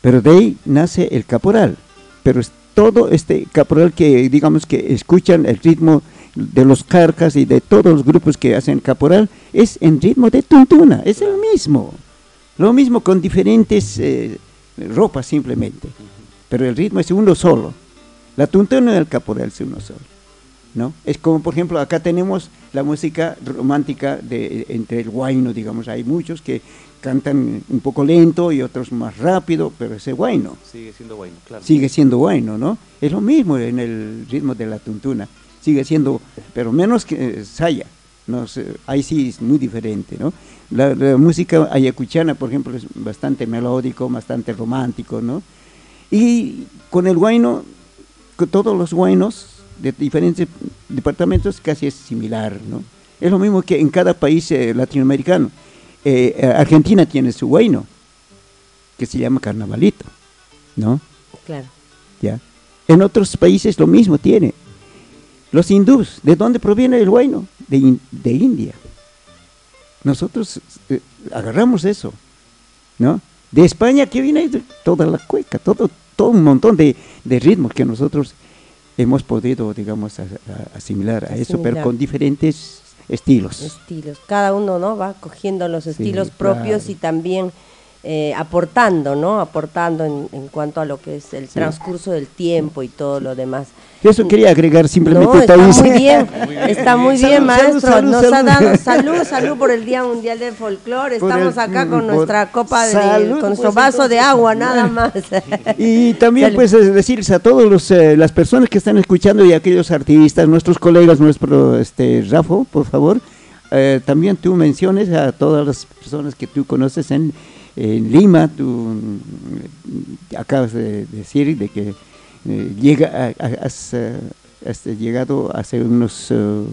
Speaker 3: pero de ahí nace el caporal. Pero todo este caporal que, digamos, que escuchan el ritmo de los carcas y de todos los grupos que hacen caporal, es en ritmo de tuntuna, es el mismo. Lo mismo con diferentes eh, ropas simplemente, pero el ritmo es uno solo. La tuntuna del caporal es uno solo. ¿no? Es como, por ejemplo, acá tenemos la música romántica de, entre el guayno, digamos, hay muchos que cantan un poco lento y otros más rápido, pero ese guayno.
Speaker 4: Sigue siendo guayno, claro.
Speaker 3: Sigue siendo guayno, ¿no? Es lo mismo en el ritmo de la tuntuna, sigue siendo, pero menos que eh, saya, no ahí sí es muy diferente, ¿no? La, música ayacuchana, por ejemplo, es bastante melódico, bastante romántico, ¿no? Y con el guayno, con todos los guaynos de diferentes departamentos casi es similar, ¿no? Es lo mismo que en cada país eh, latinoamericano. Eh, eh, Argentina tiene su guayno, que se llama carnavalito, ¿no?
Speaker 2: Claro.
Speaker 3: ¿Ya? En otros países lo mismo tiene. Los hindús, ¿de dónde proviene el guayno? De, de India. Nosotros eh, agarramos eso, ¿no? De España que viene toda la cueca, todo, todo un montón de, ritmos que nosotros hemos podido, digamos, asimilar a eso, pero con diferentes estilos.
Speaker 2: Estilos, cada uno, ¿no? Va cogiendo los estilos propios y también eh, aportando, ¿no? Aportando en, cuanto a lo que es el transcurso del tiempo y todo lo demás.
Speaker 3: Eso quería agregar simplemente.
Speaker 2: está muy bien, está muy bien, maestro. Nos ha dado salud, salud por el Día Mundial del Folclore. Estamos acá con nuestra copa, de, con nuestro pues, vaso de agua, nada más.
Speaker 3: Y también, pues, decirles a todas eh, las personas que están escuchando y aquellos artistas, nuestros colegas, nuestro este, Rafa, por favor, eh, también tú menciones a todas las personas que tú conoces en en Lima, tú mm, acabas de decir de que eh, llega, has, eh, llegado hace unos eh,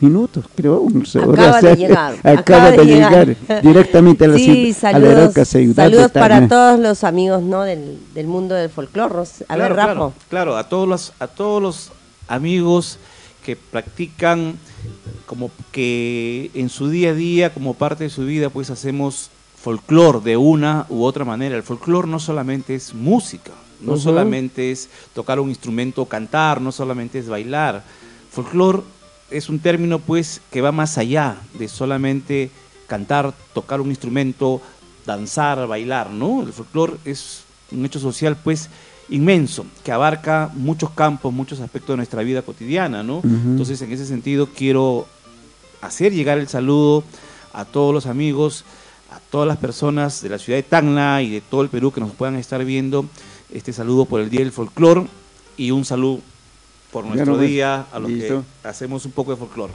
Speaker 3: minutos, creo, unos
Speaker 2: acaba De llegar,
Speaker 3: acaba, de, llegar. directamente a la,
Speaker 2: sí, saludos, Saludos para todos los amigos ¿no? del, del mundo del folclore. A ver,
Speaker 4: Rafa. Claro, a todos los, a todos los amigos que practican como que en su día a día, como parte de su vida, pues hacemos folclore de una u otra manera. El folclore no solamente es música, no solamente es tocar un instrumento o cantar, no solamente es bailar. Folclore es un término pues que va más allá de solamente cantar, tocar un instrumento, danzar, bailar, ¿no? El folclore es un hecho social pues inmenso, que abarca muchos campos, muchos aspectos de nuestra vida cotidiana, ¿no? Entonces, en ese sentido, quiero hacer llegar el saludo a todos los amigos a todas las personas de la ciudad de Tacna y de todo el Perú que nos puedan estar viendo, este saludo por el Día del Folclor y un saludo por nuestro día a los que hacemos un poco de folclor.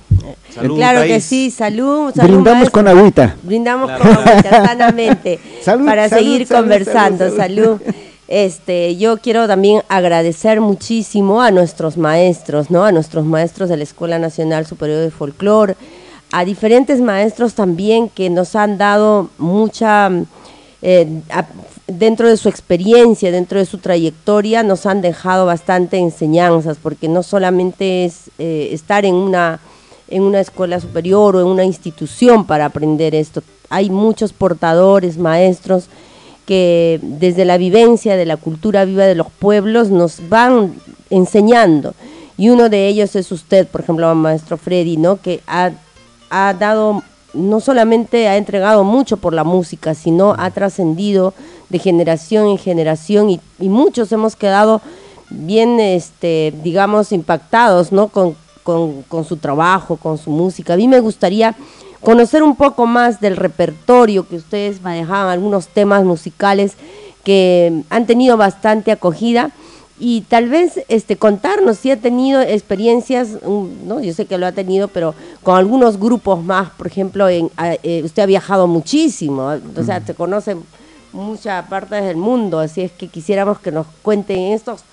Speaker 2: claro que sí, salud.
Speaker 3: Brindamos con agüita.
Speaker 2: Brindamos con agüita, sanamente, para seguir conversando. Salud. Este, yo quiero también agradecer muchísimo a nuestros maestros, ¿no? A nuestros maestros de la Escuela Nacional Superior de Folclore, a diferentes maestros también que nos han dado mucha, eh, dentro de su experiencia, dentro de su trayectoria, nos han dejado bastante enseñanzas, porque no solamente es eh, estar en una, en una escuela superior o en una institución para aprender esto, hay muchos portadores, maestros, que desde la vivencia de la cultura viva de los pueblos nos van enseñando. Y uno de ellos es usted, por ejemplo, maestro Freddy, ¿no? que ha, ha dado, no solamente ha entregado mucho por la música, sino ha trascendido de generación en generación y, y, muchos hemos quedado bien, este, digamos, impactados ¿no? Con, con, su trabajo, con su música. A mí me gustaría conocer un poco más del repertorio que ustedes manejaban, algunos temas musicales que han tenido bastante acogida y tal vez este contarnos si ha tenido experiencias, no, yo sé que lo ha tenido, pero con algunos grupos más, por ejemplo, en, eh, usted ha viajado muchísimo, o sea, se conoce muchas partes del mundo, así es que quisiéramos que nos cuenten estos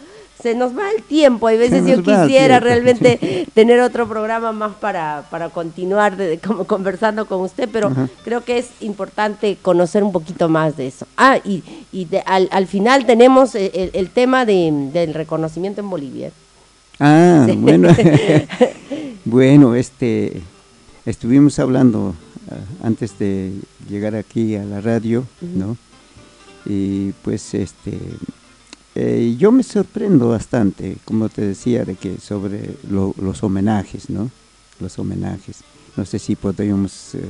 Speaker 2: se nos va el tiempo. Hay veces yo quisiera realmente tener otro programa más para, para continuar como conversando con usted, pero creo que es importante conocer un poquito más de eso. Ah, y, y al, al, final tenemos el, tema de, del reconocimiento en Bolivia.
Speaker 3: Ah, bueno. bueno, este, estuvimos hablando uh, antes de llegar aquí a la radio, ¿no? Y pues este eh, yo me sorprendo bastante, como te decía, de que sobre los homenajes, ¿no? Los homenajes. No sé si podríamos eh,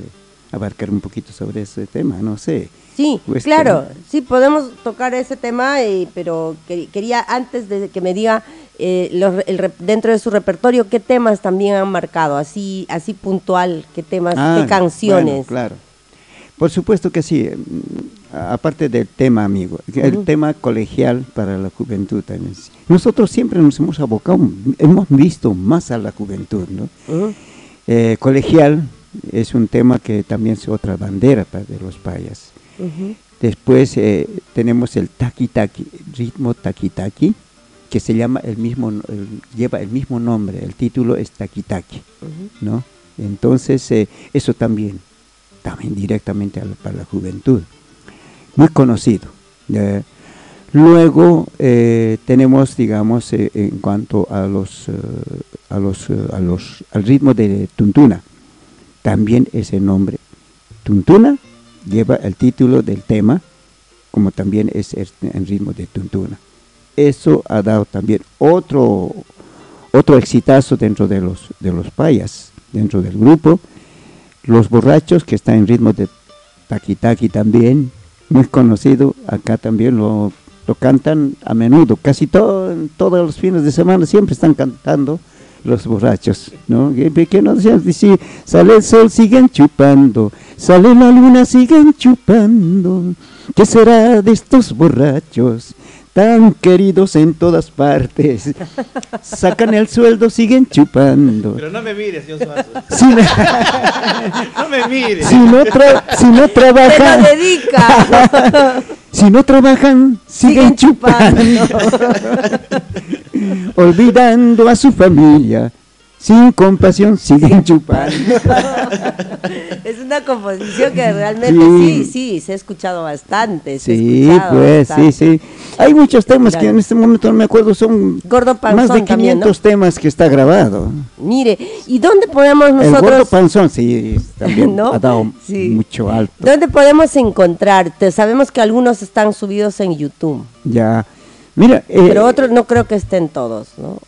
Speaker 3: abarcar un poquito sobre ese tema, no sé.
Speaker 2: Sí, claro, sí podemos tocar ese tema, eh, pero quería antes de que me diga dentro de su repertorio qué temas también han marcado, así así puntual, qué temas, qué ah, canciones.
Speaker 3: claro. Por supuesto que sí aparte del tema, amigo, el tema colegial para la juventud también. Nosotros siempre nos hemos abocado, hemos visto más a la juventud, ¿no? Eh, colegial es un tema que también es otra bandera para de los payas. Después eh, tenemos el taki-taki, ritmo taki-taki, que se llama el mismo, lleva el mismo nombre, el título es taki-taki, ¿no? Entonces, eh, eso también, también directamente para la juventud muy conocido. luego eh, tenemos, digamos, eh, en cuanto a los, eh, a los, a los, al ritmo de Tuntuna, también ese nombre. Tuntuna lleva el título del tema, como también es el, ritmo de Tuntuna. Eso ha dado también otro, otro exitazo dentro de los, de los payas, dentro del grupo. Los borrachos que están en ritmo de taquitaqui también, muy conocido, acá también lo, lo cantan a menudo, casi todo, todos los fines de semana siempre están cantando los borrachos, ¿no? Que no si sale el sol siguen chupando, sale la luna siguen chupando, ¿qué será de estos borrachos? Tan queridos en todas partes. Sacan el sueldo, siguen chupando.
Speaker 4: Pero no me mires, Dios Si no me mires.
Speaker 3: Si no, si no trabajan.
Speaker 2: dedica.
Speaker 3: si no trabajan, siguen, chupando. Olvidando a su familia sin compasión siguen chupando.
Speaker 2: es una composición que realmente sí, sí, se ha escuchado bastante.
Speaker 3: sí, pues, sí, sí. Hay muchos temas que en este momento no me acuerdo, son
Speaker 2: Gordo
Speaker 3: más de 500 temas que está grabado.
Speaker 2: Mire, ¿y dónde podemos nosotros?
Speaker 3: El Gordo Panzón, sí, también ha dado mucho alto.
Speaker 2: ¿Dónde podemos encontrarte? Sabemos que algunos están subidos en YouTube.
Speaker 3: Ya, mira.
Speaker 2: Pero eh, otros no creo que estén todos, ¿no?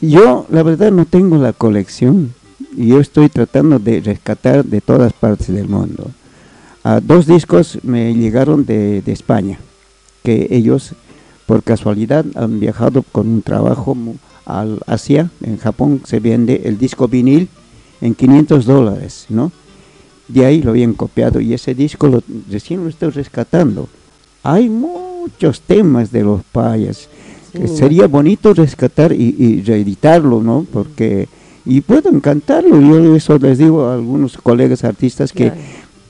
Speaker 3: Yo, la verdad, no tengo la colección y yo estoy tratando de rescatar de todas partes del mundo. a dos discos me llegaron de, España, que ellos por casualidad han viajado con un trabajo al Asia, en Japón se vende el disco vinil en 500 dólares, ¿no? De ahí lo habían copiado y ese disco lo, recién lo estoy rescatando. Hay muchos temas de los payas sería bonito rescatar y, reeditarlo, ¿no? Porque, y pueden cantarlo, yo eso les digo a algunos colegas artistas que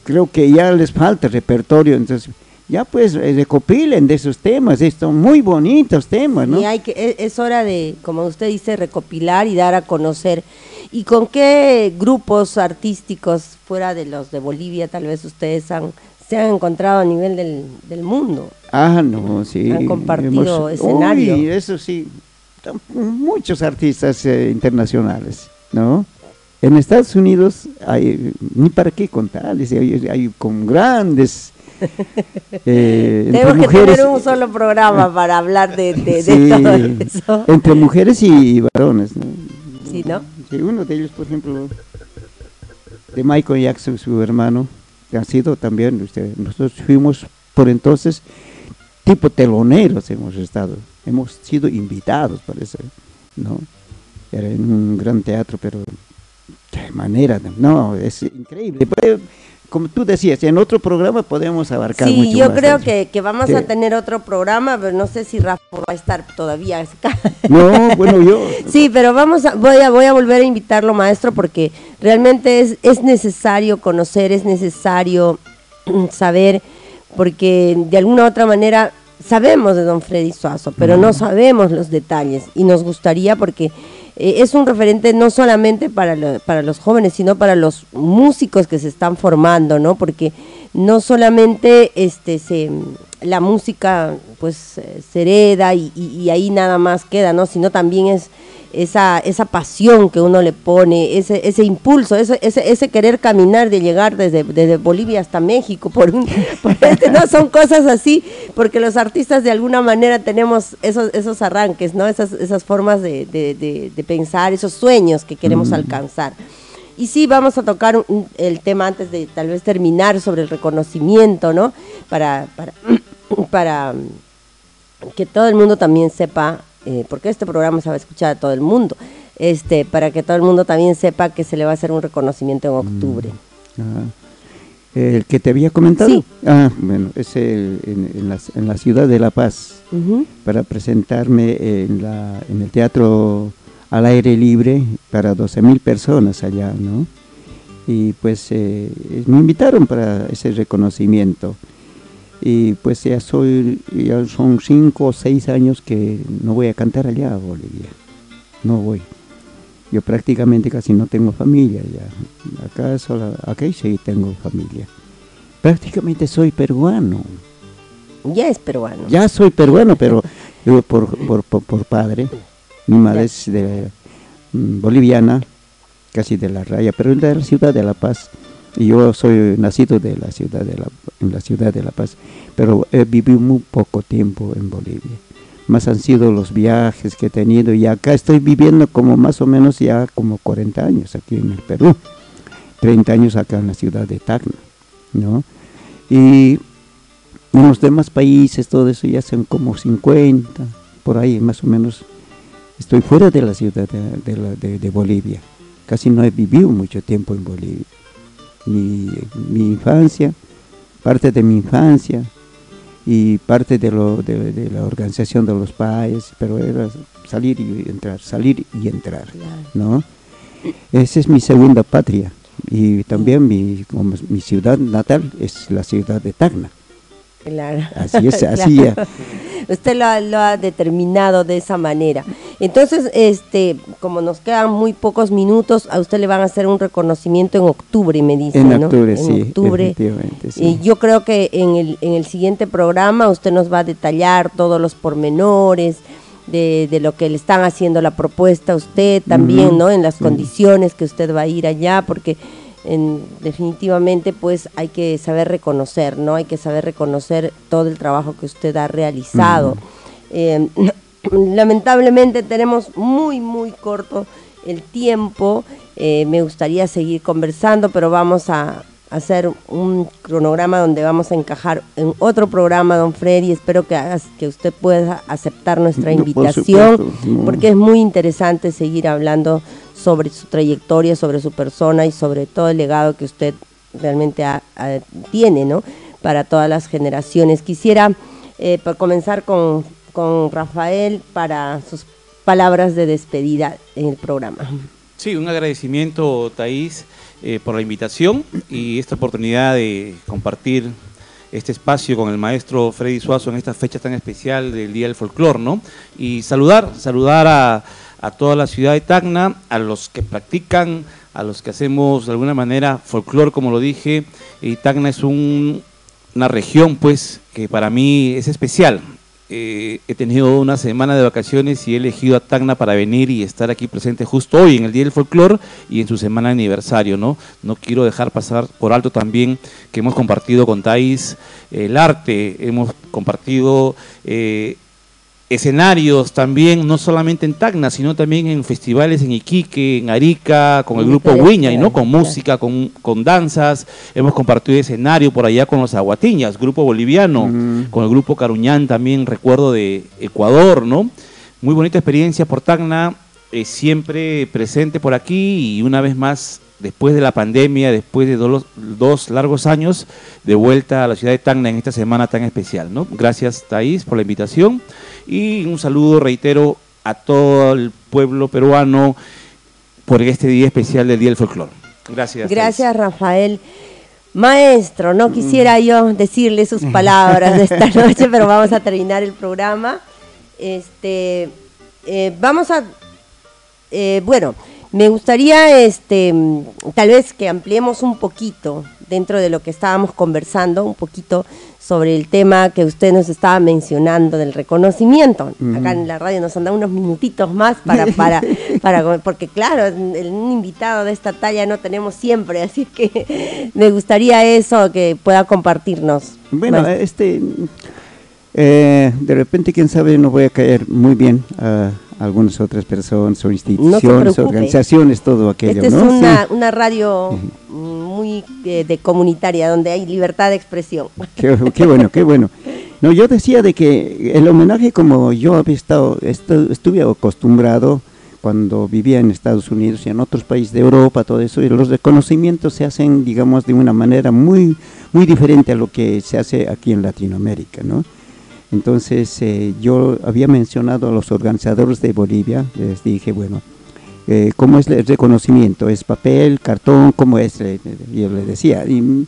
Speaker 3: creo que ya les falta repertorio, entonces ya pues eh, recopilen de esos temas, estos muy bonitos temas, ¿no?
Speaker 2: Y hay que, e, es hora de, como usted dice, recopilar y dar a conocer. ¿Y con qué grupos artísticos fuera de los de Bolivia tal vez ustedes han, se han encontrado a nivel del, del mundo?
Speaker 3: Ah, no, sí.
Speaker 2: Han compartido escenario.
Speaker 3: Uy, eso sí, muchos artistas eh, internacionales, ¿no? En Estados Unidos hay, ni para qué contarles, hay, hay con grandes
Speaker 2: eh, Tenemos que tener un solo programa para hablar de, todo eso.
Speaker 3: Entre mujeres y varones. ¿no?
Speaker 2: Sí, ¿no?
Speaker 3: uno de ellos, por ejemplo, de Michael Jackson, su hermano, que ha sido también, usted, nosotros fuimos por entonces tipo teloneros hemos estado, hemos sido invitados, parece, ¿no? Era en un gran teatro, pero de manera, no, es increíble como tú decías, en otro programa podemos abarcar
Speaker 2: sí, yo creo que, que, vamos a tener otro programa, pero no sé si Rafa va a estar todavía.
Speaker 3: No, bueno, yo...
Speaker 2: sí, pero vamos a, voy, a, voy a volver a invitarlo, maestro, porque realmente es, es necesario conocer, es necesario saber, porque de alguna u otra manera sabemos de don Freddy Suazo, pero no sabemos los detalles. Y nos gustaría porque eh, es un referente no solamente para, para los jóvenes, sino para los músicos que se están formando, ¿no? Porque no solamente este se la música pues se hereda y, y ahí nada más queda, ¿no? Sino también es esa, esa pasión que uno le pone, ese, ese impulso, ese, ese, querer caminar de llegar desde, desde Bolivia hasta México, por, un, este, no son cosas así, porque los artistas de alguna manera tenemos esos, esos arranques, ¿no? esas, esas formas de, de, pensar, esos sueños que queremos alcanzar. Y sí, vamos a tocar el tema antes de tal vez terminar sobre el reconocimiento, ¿no? Para, para, para que todo el mundo también sepa eh, porque este programa se va a escuchar a todo el mundo, este, para que todo el mundo también sepa que se le va a hacer un reconocimiento en octubre.
Speaker 3: Mm, el que te había comentado.
Speaker 2: Sí.
Speaker 3: Ah, bueno, es en, la, ciudad de La Paz, para presentarme en, la, en el teatro al aire libre para 12 mil personas allá, ¿no? Y pues eh, me invitaron para ese reconocimiento y pues ya soy, ya son cinco o seis años que no voy a cantar allá a Bolivia, no voy. Yo prácticamente casi no tengo familia ya, acá, solo, acá sí tengo familia. Prácticamente soy peruano.
Speaker 2: Ya es peruano.
Speaker 3: Ya soy peruano, pero yo por, por, por, padre, mi madre es de, mm, boliviana, casi de la raya, pero de la ciudad de La Paz yo soy nacido de la ciudad de la, en la ciudad de La Paz, pero he vivido muy poco tiempo en Bolivia. Más han sido los viajes que he tenido y acá estoy viviendo como más o menos ya como 40 años aquí en el Perú, 30 años acá en la ciudad de Tacna, ¿no? Y en los demás países todo eso ya son como 50, por ahí más o menos. Estoy fuera de la ciudad de, de Bolivia, casi no he vivido mucho tiempo en Bolivia mi, mi infancia, parte de mi infancia y parte de, lo, de, la organización de los países, pero era salir y entrar, salir y entrar, ¿no? Esa es mi segunda patria y también mi, mi ciudad natal es la ciudad de Tacna.
Speaker 2: Claro.
Speaker 3: Así es, así ya.
Speaker 2: Usted lo ha, lo ha, determinado de esa manera. Entonces, este, como nos quedan muy pocos minutos, a usted le van a hacer un reconocimiento en octubre, me dice,
Speaker 3: en Octubre, en octubre, sí.
Speaker 2: Y yo creo que en el, en el siguiente programa usted nos va a detallar todos los pormenores, de, de, lo que le están haciendo la propuesta a usted también, ¿no? En las condiciones que usted va a ir allá, porque en, definitivamente pues hay que saber reconocer, ¿no? Hay que saber reconocer todo el trabajo que usted ha realizado. Eh, lamentablemente tenemos muy, muy corto el tiempo. Eh, me gustaría seguir conversando, pero vamos a hacer un cronograma donde vamos a encajar en otro programa, don Freddy. Espero que, que usted pueda aceptar nuestra invitación, porque es muy interesante seguir hablando sobre su trayectoria, sobre su persona y sobre todo el legado que usted realmente tiene, ¿no? Para todas las generaciones. Quisiera eh, comenzar con, con Rafael para sus palabras de despedida en el programa.
Speaker 4: Sí, un agradecimiento, Thais, eh, por la invitación y esta oportunidad de compartir este espacio con el maestro Freddy Suazo en esta fecha tan especial del Día del Folclor, ¿no? Y saludar, saludar a, a toda la ciudad de Tacna, a los que practican, a los que hacemos de alguna manera folclor, como lo dije, y Tacna es un, una región pues que para mí es especial. Eh, he tenido una semana de vacaciones y he elegido a Tacna para venir y estar aquí presente justo hoy en el Día del Folclor y en su semana de aniversario, ¿no? No quiero dejar pasar por alto también que hemos compartido con Thais el arte, hemos compartido eh, escenarios también, no solamente en Tacna, sino también en festivales en Iquique, en Arica, con el grupo Huiña, y no con música, con, con, danzas. Hemos compartido escenario por allá con los Aguatiñas, grupo boliviano, con el grupo Caruñán también, recuerdo de Ecuador, ¿no? Muy bonita experiencia por Tacna, eh, siempre presente por aquí y una vez más después de la pandemia, después de dos, dos, largos años, de vuelta a la ciudad de Tacna en esta semana tan especial. ¿no? Gracias, Thais, por la invitación. Y un saludo, reitero, a todo el pueblo peruano por este día especial del Día del Folclore. Gracias.
Speaker 2: Gracias, Rafael. Maestro, no quisiera yo decirle sus palabras de esta noche, pero vamos a terminar el programa. Este, eh, vamos a, eh, bueno, me gustaría, este, tal vez que ampliemos un poquito dentro de lo que estábamos conversando, un poquito sobre el tema que usted nos estaba mencionando del reconocimiento. Acá en la radio nos han dado unos minutitos más para, para, para, porque claro, un invitado de esta talla no tenemos siempre, así que me gustaría eso que pueda compartirnos.
Speaker 3: Bueno, este, eh, de repente, quién sabe, no voy a caer muy bien a algunas otras personas o instituciones, organizaciones, todo aquello.
Speaker 2: Esta es una, una, radio muy eh, de comunitaria, donde hay libertad de expresión.
Speaker 3: Qué, bueno, qué bueno. No, yo decía de que el homenaje como yo había estado, estuve acostumbrado cuando vivía en Estados Unidos y en otros países de Europa, todo eso, y los reconocimientos se hacen, digamos, de una manera muy, muy diferente a lo que se hace aquí en Latinoamérica, ¿no? Entonces eh, yo había mencionado a los organizadores de Bolivia, les dije, bueno, eh, ¿cómo es el reconocimiento? ¿Es papel, cartón? ¿Cómo es? Yo le decía, y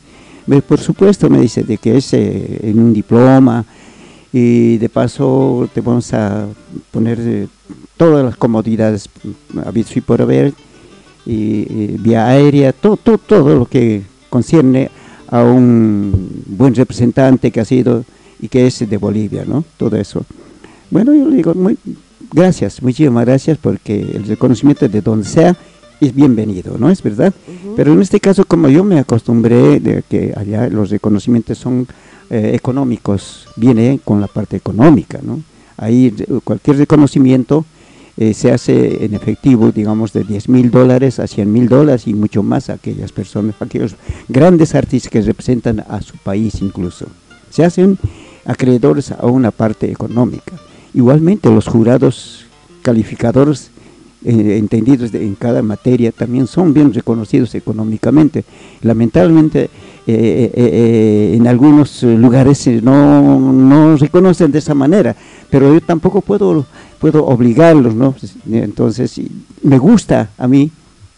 Speaker 3: por supuesto me dice de que es eh, en un diploma y de paso te vamos a poner todas las comodidades visto y por haber, y, vía aérea, todo, todo, todo lo que concierne a un buen representante que ha sido y que es de Bolivia, ¿no? Todo eso. Bueno, yo le digo, muy, gracias, muchísimas gracias porque el reconocimiento de donde sea es bienvenido, ¿no? Es verdad. Pero en este caso, como yo me acostumbré de que allá los reconocimientos son eh, económicos, viene con la parte económica, ¿no? Ahí cualquier reconocimiento eh, se hace en efectivo, digamos, de 10 mil dólares a 100 mil dólares y mucho más a aquellas personas, aquellos grandes artistas que representan a su país incluso. Se hacen acreedores a una parte económica. Igualmente los jurados calificadores eh, entendidos en cada materia también son bien reconocidos económicamente. Lamentablemente eh, eh, en algunos lugares no, no reconocen de esa manera, pero yo tampoco puedo, puedo obligarlos, ¿no? Entonces me gusta a mí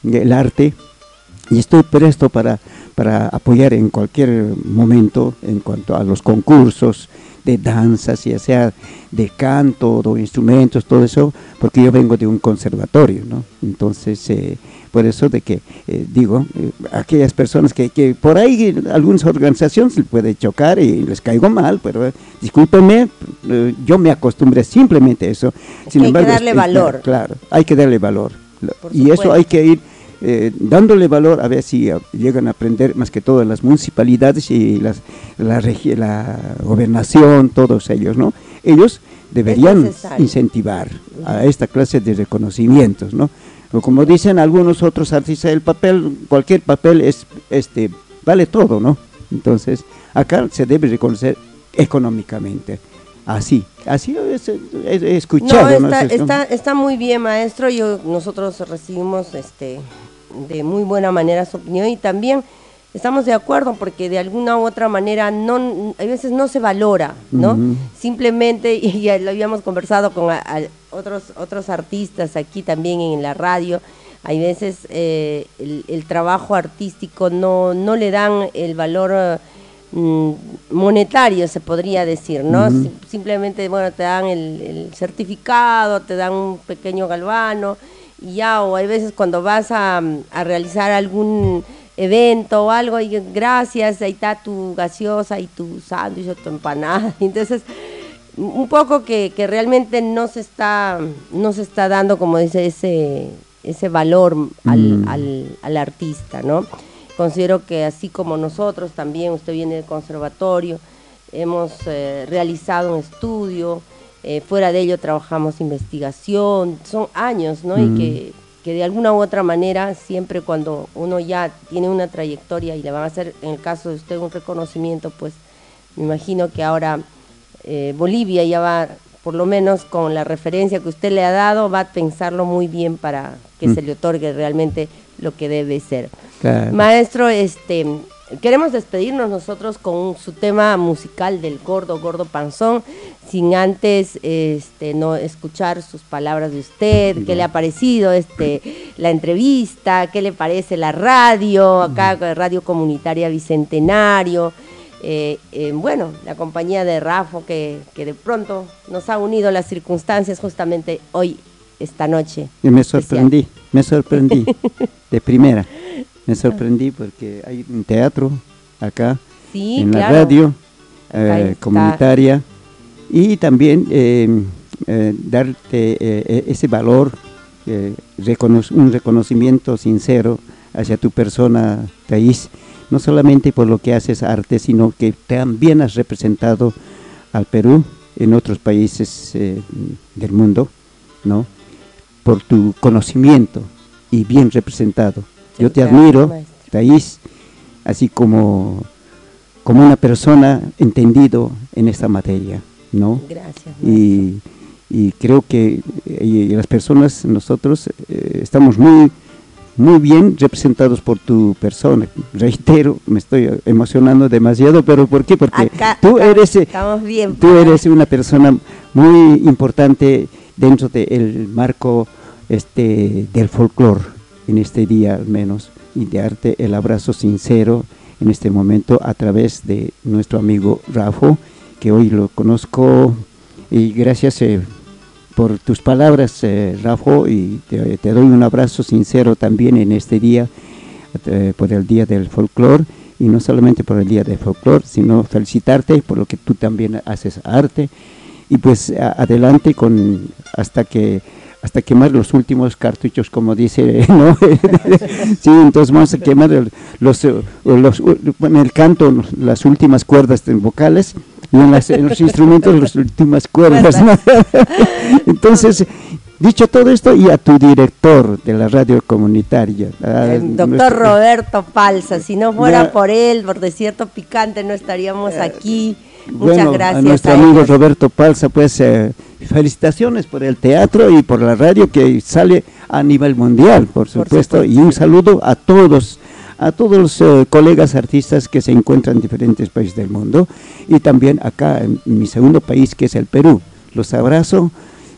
Speaker 3: el arte y estoy presto para para apoyar en cualquier momento en cuanto a los concursos de danzas, ya sea de canto, de instrumentos, todo eso, porque yo vengo de un conservatorio, ¿no? Entonces, eh, por eso de que, eh, digo, eh, aquellas personas que, que, por ahí algunas organizaciones les puede chocar y les caigo mal, pero discúlpenme, yo me acostumbré simplemente a eso.
Speaker 2: Sin hay que darle valor.
Speaker 3: Claro, hay que darle valor. y eso hay que ir eh, dándole valor a ver si llegan a aprender más que todo las municipalidades y las, la, la gobernación, todos ellos, ¿no? Ellos deberían incentivar a esta clase de reconocimientos, ¿no? Como dicen algunos otros artistas, el papel, cualquier papel es, este, vale todo, ¿no? Entonces, acá se debe reconocer económicamente. Así, así he, escuchado.
Speaker 2: No, está, está, está, muy bien, maestro. Yo, nosotros recibimos este de muy buena manera su opinión y también estamos de acuerdo porque de alguna u otra manera no a veces no se valora, ¿no? Simplemente y ya lo habíamos conversado con otros otros artistas aquí también en la radio. Hay veces eh, el, trabajo artístico no no le dan el valor mm, monetario, se podría decir, ¿no? simplemente, bueno, te dan el, certificado, te dan un pequeño galvano y ya, o hay veces cuando vas a, realizar algún evento o algo y gracias, ahí está tu gaseosa y tu sándwich o tu empanada. Entonces, un poco que, que, realmente no se está no se está dando como dice ese ese valor al, mm. al, al, artista no considero que así como nosotros también usted viene del conservatorio hemos eh, realizado un estudio eh, fuera de ello trabajamos investigación son años no y mm. que, que de alguna u otra manera siempre cuando uno ya tiene una trayectoria y le van a hacer en el caso de usted un reconocimiento pues me imagino que ahora eh, Bolivia ya va, por lo menos con la referencia que usted le ha dado, va a pensarlo muy bien para que mm. se le otorgue realmente lo que debe ser. Maestro, este, queremos despedirnos nosotros con su tema musical del gordo, gordo panzón, sin antes este, no escuchar sus palabras de usted, qué le ha parecido este, la entrevista, qué le parece la radio, acá Radio Comunitaria Bicentenario. Eh, eh, bueno, la compañía de Rafo que, de pronto nos ha unido las circunstancias justamente hoy, esta noche.
Speaker 3: Y me sorprendí, me sorprendí, de primera. Me sorprendí porque hay un teatro acá, en la radio eh, comunitaria, y también darte ese valor, un reconocimiento sincero hacia tu persona, Thais no solamente por lo que haces arte, sino que también has representado al Perú en otros países eh, del mundo, ¿no? Por tu conocimiento y bien representado. Yo te admiro, Thais, así como, como una persona entendido en esta materia, ¿no?
Speaker 2: Gracias.
Speaker 3: Y, creo que las personas, nosotros, eh, estamos muy muy bien representados por tu persona. Reitero, me estoy emocionando demasiado, pero ¿por qué? Porque tú eres eh, tú eres una persona muy importante dentro del marco este del folclore en este día al menos y de darte el abrazo sincero en este momento a través de nuestro amigo Rafa, que hoy lo conozco. Y gracias eh, por tus palabras, eh, y te, doy un abrazo sincero también en este día, eh, por el Día del Folclor, y no solamente por el Día del Folclor, sino felicitarte por lo que tú también haces arte, y pues adelante con hasta que hasta quemar los últimos cartuchos, como dice, ¿no? sí, entonces vamos a quemar los, los, bueno, el canto, las últimas cuerdas vocales, y en, los instrumentos las últimas cuerdas. Entonces, dicho todo esto, y a tu director de la radio comunitaria.
Speaker 2: El doctor Roberto Palza, si no fuera por él, por Desierto Picante, no estaríamos eh, aquí. Muchas gracias.
Speaker 3: A nuestro amigo Roberto Palza, pues eh, felicitaciones por el teatro y por la radio que sale a nivel mundial, por supuesto, y un saludo a todos a todos los eh, colegas artistas que se encuentran en diferentes países del mundo y también acá en mi segundo país que es el Perú. Los abrazo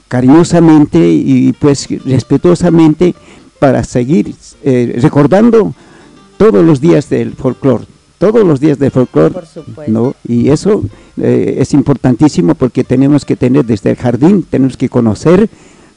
Speaker 3: cariñosamente y pues respetuosamente para seguir eh, recordando todos los días del folclore, todos los días del folclore, ¿no? Y eso eh, es importantísimo porque tenemos que tener desde el jardín, tenemos que conocer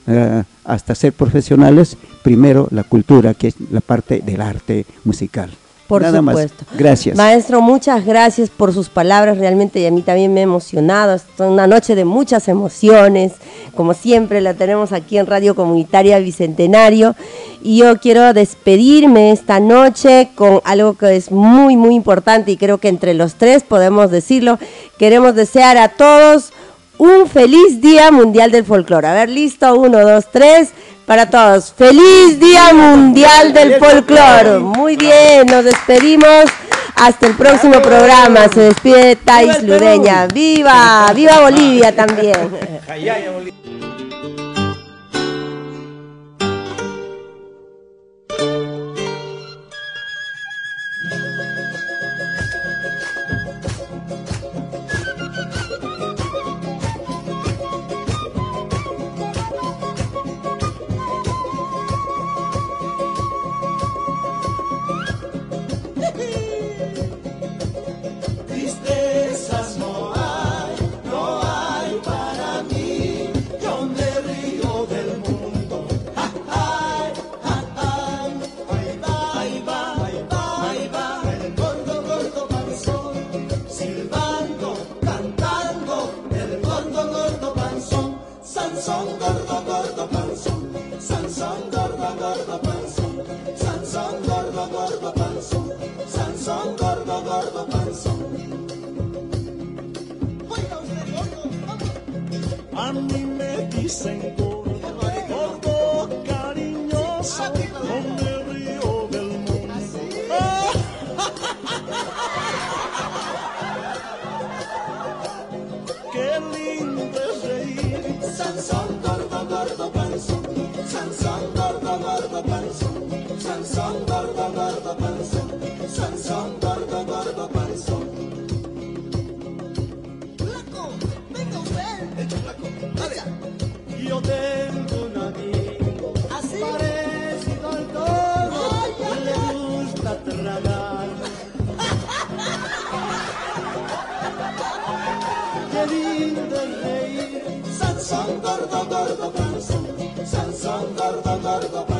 Speaker 3: eh, hasta ser profesionales, primero la cultura, que es la parte del arte musical.
Speaker 2: Por supuesto.
Speaker 3: Gracias.
Speaker 2: Maestro, muchas gracias por sus palabras. Realmente y a mí también me ha emocionado. Es una noche de muchas emociones. Como siempre la tenemos aquí en Radio Comunitaria Bicentenario. Y yo quiero despedirme esta noche con algo que es muy, muy importante y creo que entre los tres podemos decirlo. Queremos desear a todos un feliz Día Mundial del Folclore. A ver, listo, uno, dos, tres, para todos. ¡Feliz Día Mundial del Folclore! Muy bien, nos despedimos. Hasta el próximo programa. Se despide Thais Ludeña. ¡Viva! ¡Viva Bolivia también!
Speaker 5: Sangar Sansón, gordo, gordo panzón. Sansón, gordo, gordo panzón. Flaco, venga usted. Hecho flaco. Dale. Yo tengo un amigo. Así. Parecido al todo. que le gusta tragar. Qué lindo es reír. Sansón, gordo, gordo panzón. Sansón, gordo, gordo panzón.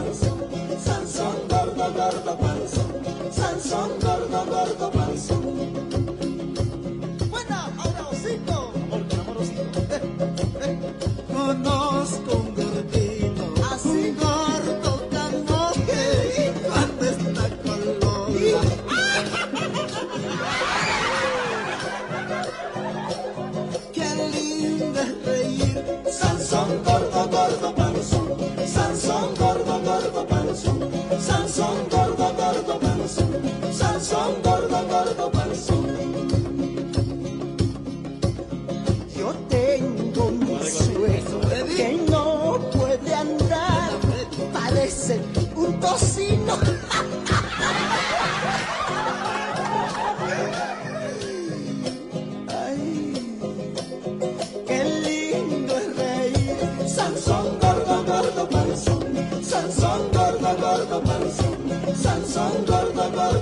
Speaker 5: Sansón,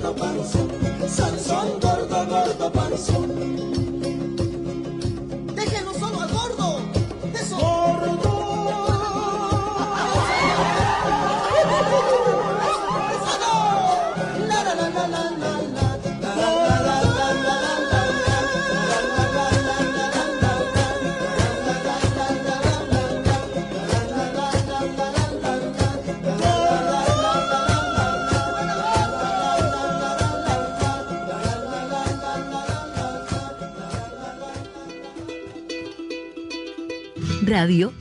Speaker 5: gordo, gordo, panzón. Sansón,